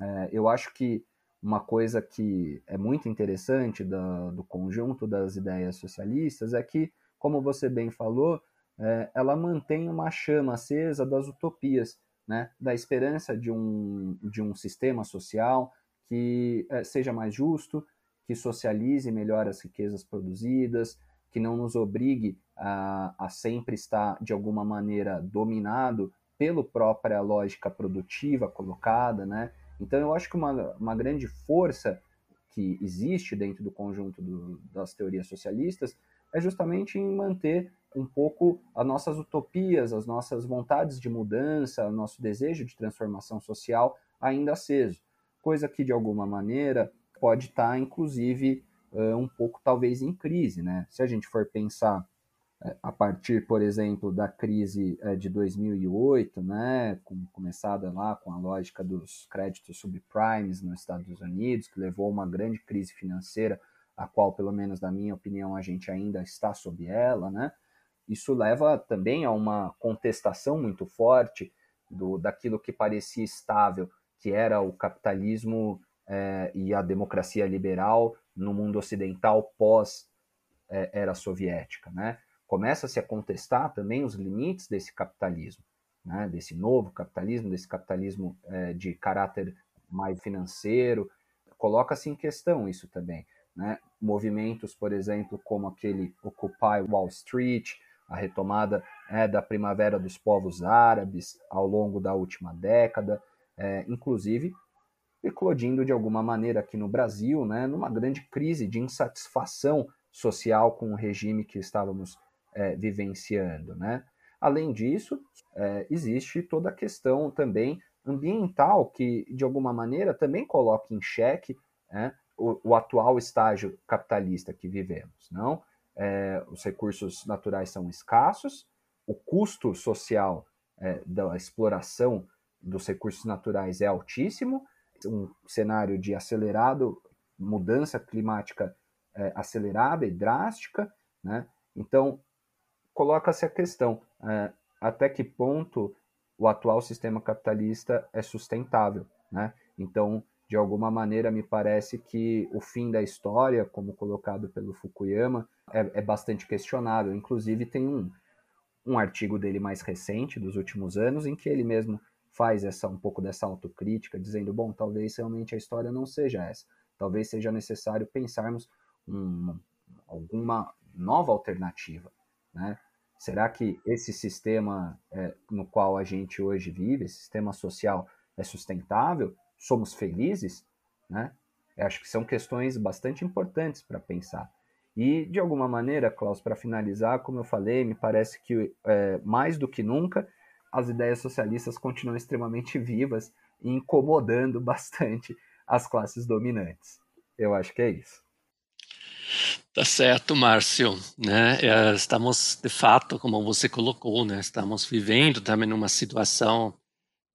S3: É, eu acho que uma coisa que é muito interessante da, do conjunto das ideias socialistas é que, como você bem falou, é, ela mantém uma chama acesa das utopias, né? da esperança de um, de um sistema social que é, seja mais justo, que socialize melhor as riquezas produzidas, que não nos obrigue a, a sempre estar, de alguma maneira, dominado pela própria lógica produtiva colocada, né? Então, eu acho que uma, uma grande força que existe dentro do conjunto do, das teorias socialistas é justamente em manter um pouco as nossas utopias, as nossas vontades de mudança, o nosso desejo de transformação social ainda aceso, coisa que de alguma maneira pode estar, tá, inclusive, um pouco talvez em crise, né? Se a gente for pensar a partir, por exemplo, da crise é, de 2008, né, começada lá com a lógica dos créditos subprimes nos Estados Unidos, que levou a uma grande crise financeira, a qual, pelo menos na minha opinião, a gente ainda está sob ela, né? Isso leva também a uma contestação muito forte do daquilo que parecia estável, que era o capitalismo é, e a democracia liberal no mundo ocidental pós é, era soviética, né? Começa-se a contestar também os limites desse capitalismo, né? Desse novo capitalismo, desse capitalismo é, de caráter mais financeiro, coloca-se em questão isso também, né? Movimentos, por exemplo, como aquele Occupy Wall Street, a retomada é, da primavera dos povos árabes ao longo da última década, é, inclusive eclodindo de alguma maneira aqui no Brasil, né, numa grande crise de insatisfação social com o regime que estávamos é, vivenciando. Né? Além disso, é, existe toda a questão também ambiental que, de alguma maneira, também coloca em xeque né, o, o, atual estágio capitalista que vivemos. Não? É, os recursos naturais são escassos, o custo social é, da exploração dos recursos naturais é altíssimo um cenário de acelerado, mudança climática é, acelerada e drástica, né? Então, coloca-se a questão, é, até que ponto o atual sistema capitalista é sustentável, né? Então, de alguma maneira, me parece que o fim da história, como colocado pelo Fukuyama, é, é bastante questionável. Inclusive, tem um, um artigo dele mais recente, dos últimos anos, em que ele mesmo faz essa um pouco dessa autocrítica, dizendo, bom, talvez realmente a história não seja essa. Talvez seja necessário pensarmos uma, alguma nova alternativa, né? Será que esse sistema é, no qual a gente hoje vive, esse sistema social, é sustentável? Somos felizes? Né? Eu acho que são questões bastante importantes para pensar. E, de alguma maneira, Klaus, para finalizar, como eu falei, me parece que é, mais do que nunca as ideias socialistas continuam extremamente vivas e incomodando [LAUGHS] bastante as classes dominantes. Eu acho que é isso.
S2: Tá certo, Márcio. Né? É, estamos, de fato, como você colocou, né? estamos vivendo também numa situação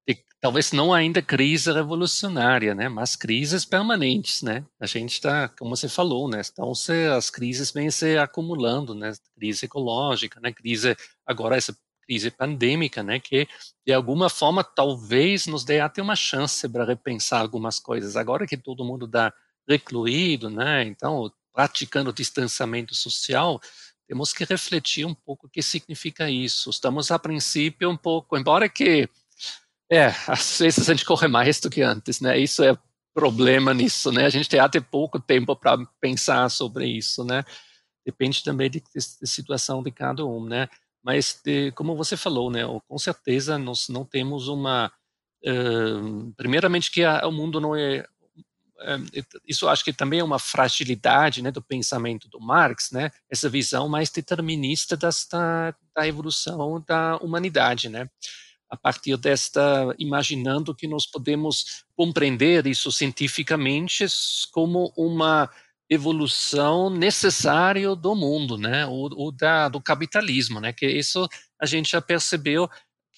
S2: de, talvez não ainda crise revolucionária, né? mas crises permanentes. Né? A gente está, como você falou, né? então se, as crises vêm se acumulando, né? crise ecológica, né? crise agora essa crise pandêmica, né, que de alguma forma talvez nos dê até uma chance para repensar algumas coisas. Agora que todo mundo está recluído, né, então praticando distanciamento social, temos que refletir um pouco o que significa isso. Estamos, a princípio, um pouco, embora que, é, às vezes a gente corre mais do que antes, né? Isso é problema nisso, né? A gente tem até pouco tempo para pensar sobre isso, né? Depende também de, de, de, situação de cada um, né? Mas, de, como você falou, né? Com certeza nós não temos uma... Uh, primeiramente que a, o mundo não é isso acho que também é uma fragilidade né, do pensamento do Marx, né, essa visão mais determinista desta, da evolução da humanidade, né, a partir desta, imaginando que nós podemos compreender isso cientificamente como uma evolução necessária do mundo, né, ou, ou da, do capitalismo, né, que isso a gente já percebeu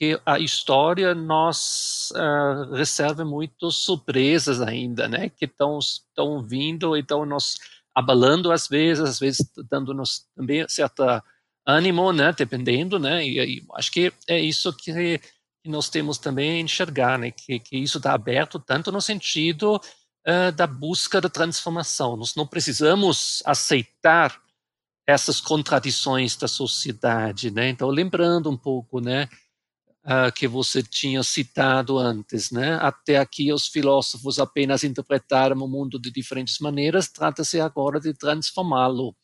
S2: que a história nos uh, recebe muitas surpresas ainda, né? Que estão vindo e estão nos abalando às vezes, às vezes dando-nos também certa ânimo, né? Dependendo, né? E, e acho que é isso que, nós temos também enxergar, né? Que, que isso está aberto tanto no sentido uh, da busca da transformação. Nós não precisamos aceitar essas contradições da sociedade, né? Então, lembrando um pouco, né? Uh, que você tinha citado antes. Né? Até aqui, os filósofos apenas interpretaram o mundo de diferentes maneiras, trata-se agora de transformá-lo,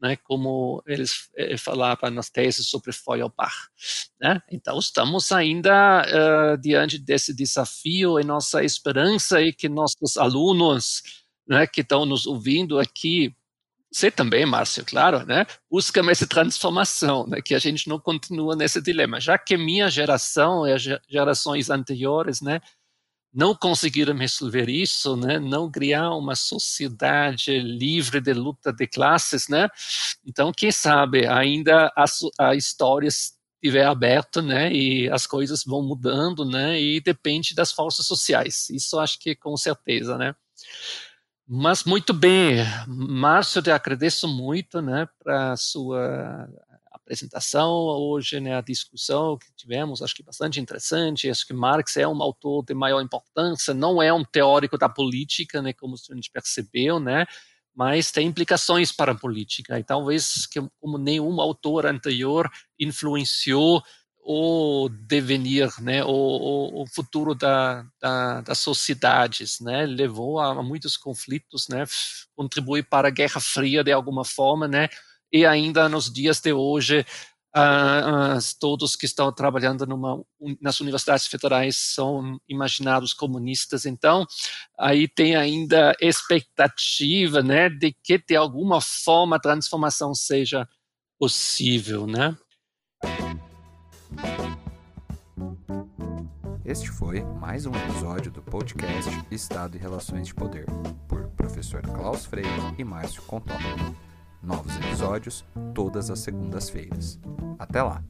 S2: né? como eles eh, falavam nas teses sobre Feuerbach. Né? Então, estamos ainda uh, diante desse desafio e nossa esperança é que nossos alunos né, que estão nos ouvindo aqui você também, Márcio, claro, né? Busca essa transformação, né? Que a gente não continua nesse dilema. Já que minha geração e as gerações anteriores, né? Não conseguiram resolver isso, né? Não criar uma sociedade livre de luta de classes, né? Então, quem sabe ainda a, a história estiver aberta, né? E as coisas vão mudando, né? E depende das forças sociais. Isso acho que com certeza, né? Mas muito bem, Márcio, te agradeço muito, né, para a sua apresentação hoje, né, a discussão que tivemos, acho que bastante interessante. Acho que Marx é um autor de maior importância, não é um teórico da política, né, como a gente percebeu, né, mas tem implicações para a política. E talvez que, como nenhum autor anterior influenciou o devenir, né, o, o, futuro da, da, das sociedades, né, levou a, muitos conflitos, né, contribui para a Guerra Fria de alguma forma, né, e ainda nos dias de hoje todos que estão trabalhando numa, nas universidades federais são imaginados comunistas, então aí tem ainda expectativa, né, de que de alguma forma a transformação seja possível, né.
S1: Este foi mais um episódio do podcast Estado e Relações de Poder, por professor Klaus Freire e Márcio Contó. Novos episódios todas as segundas-feiras. Até lá!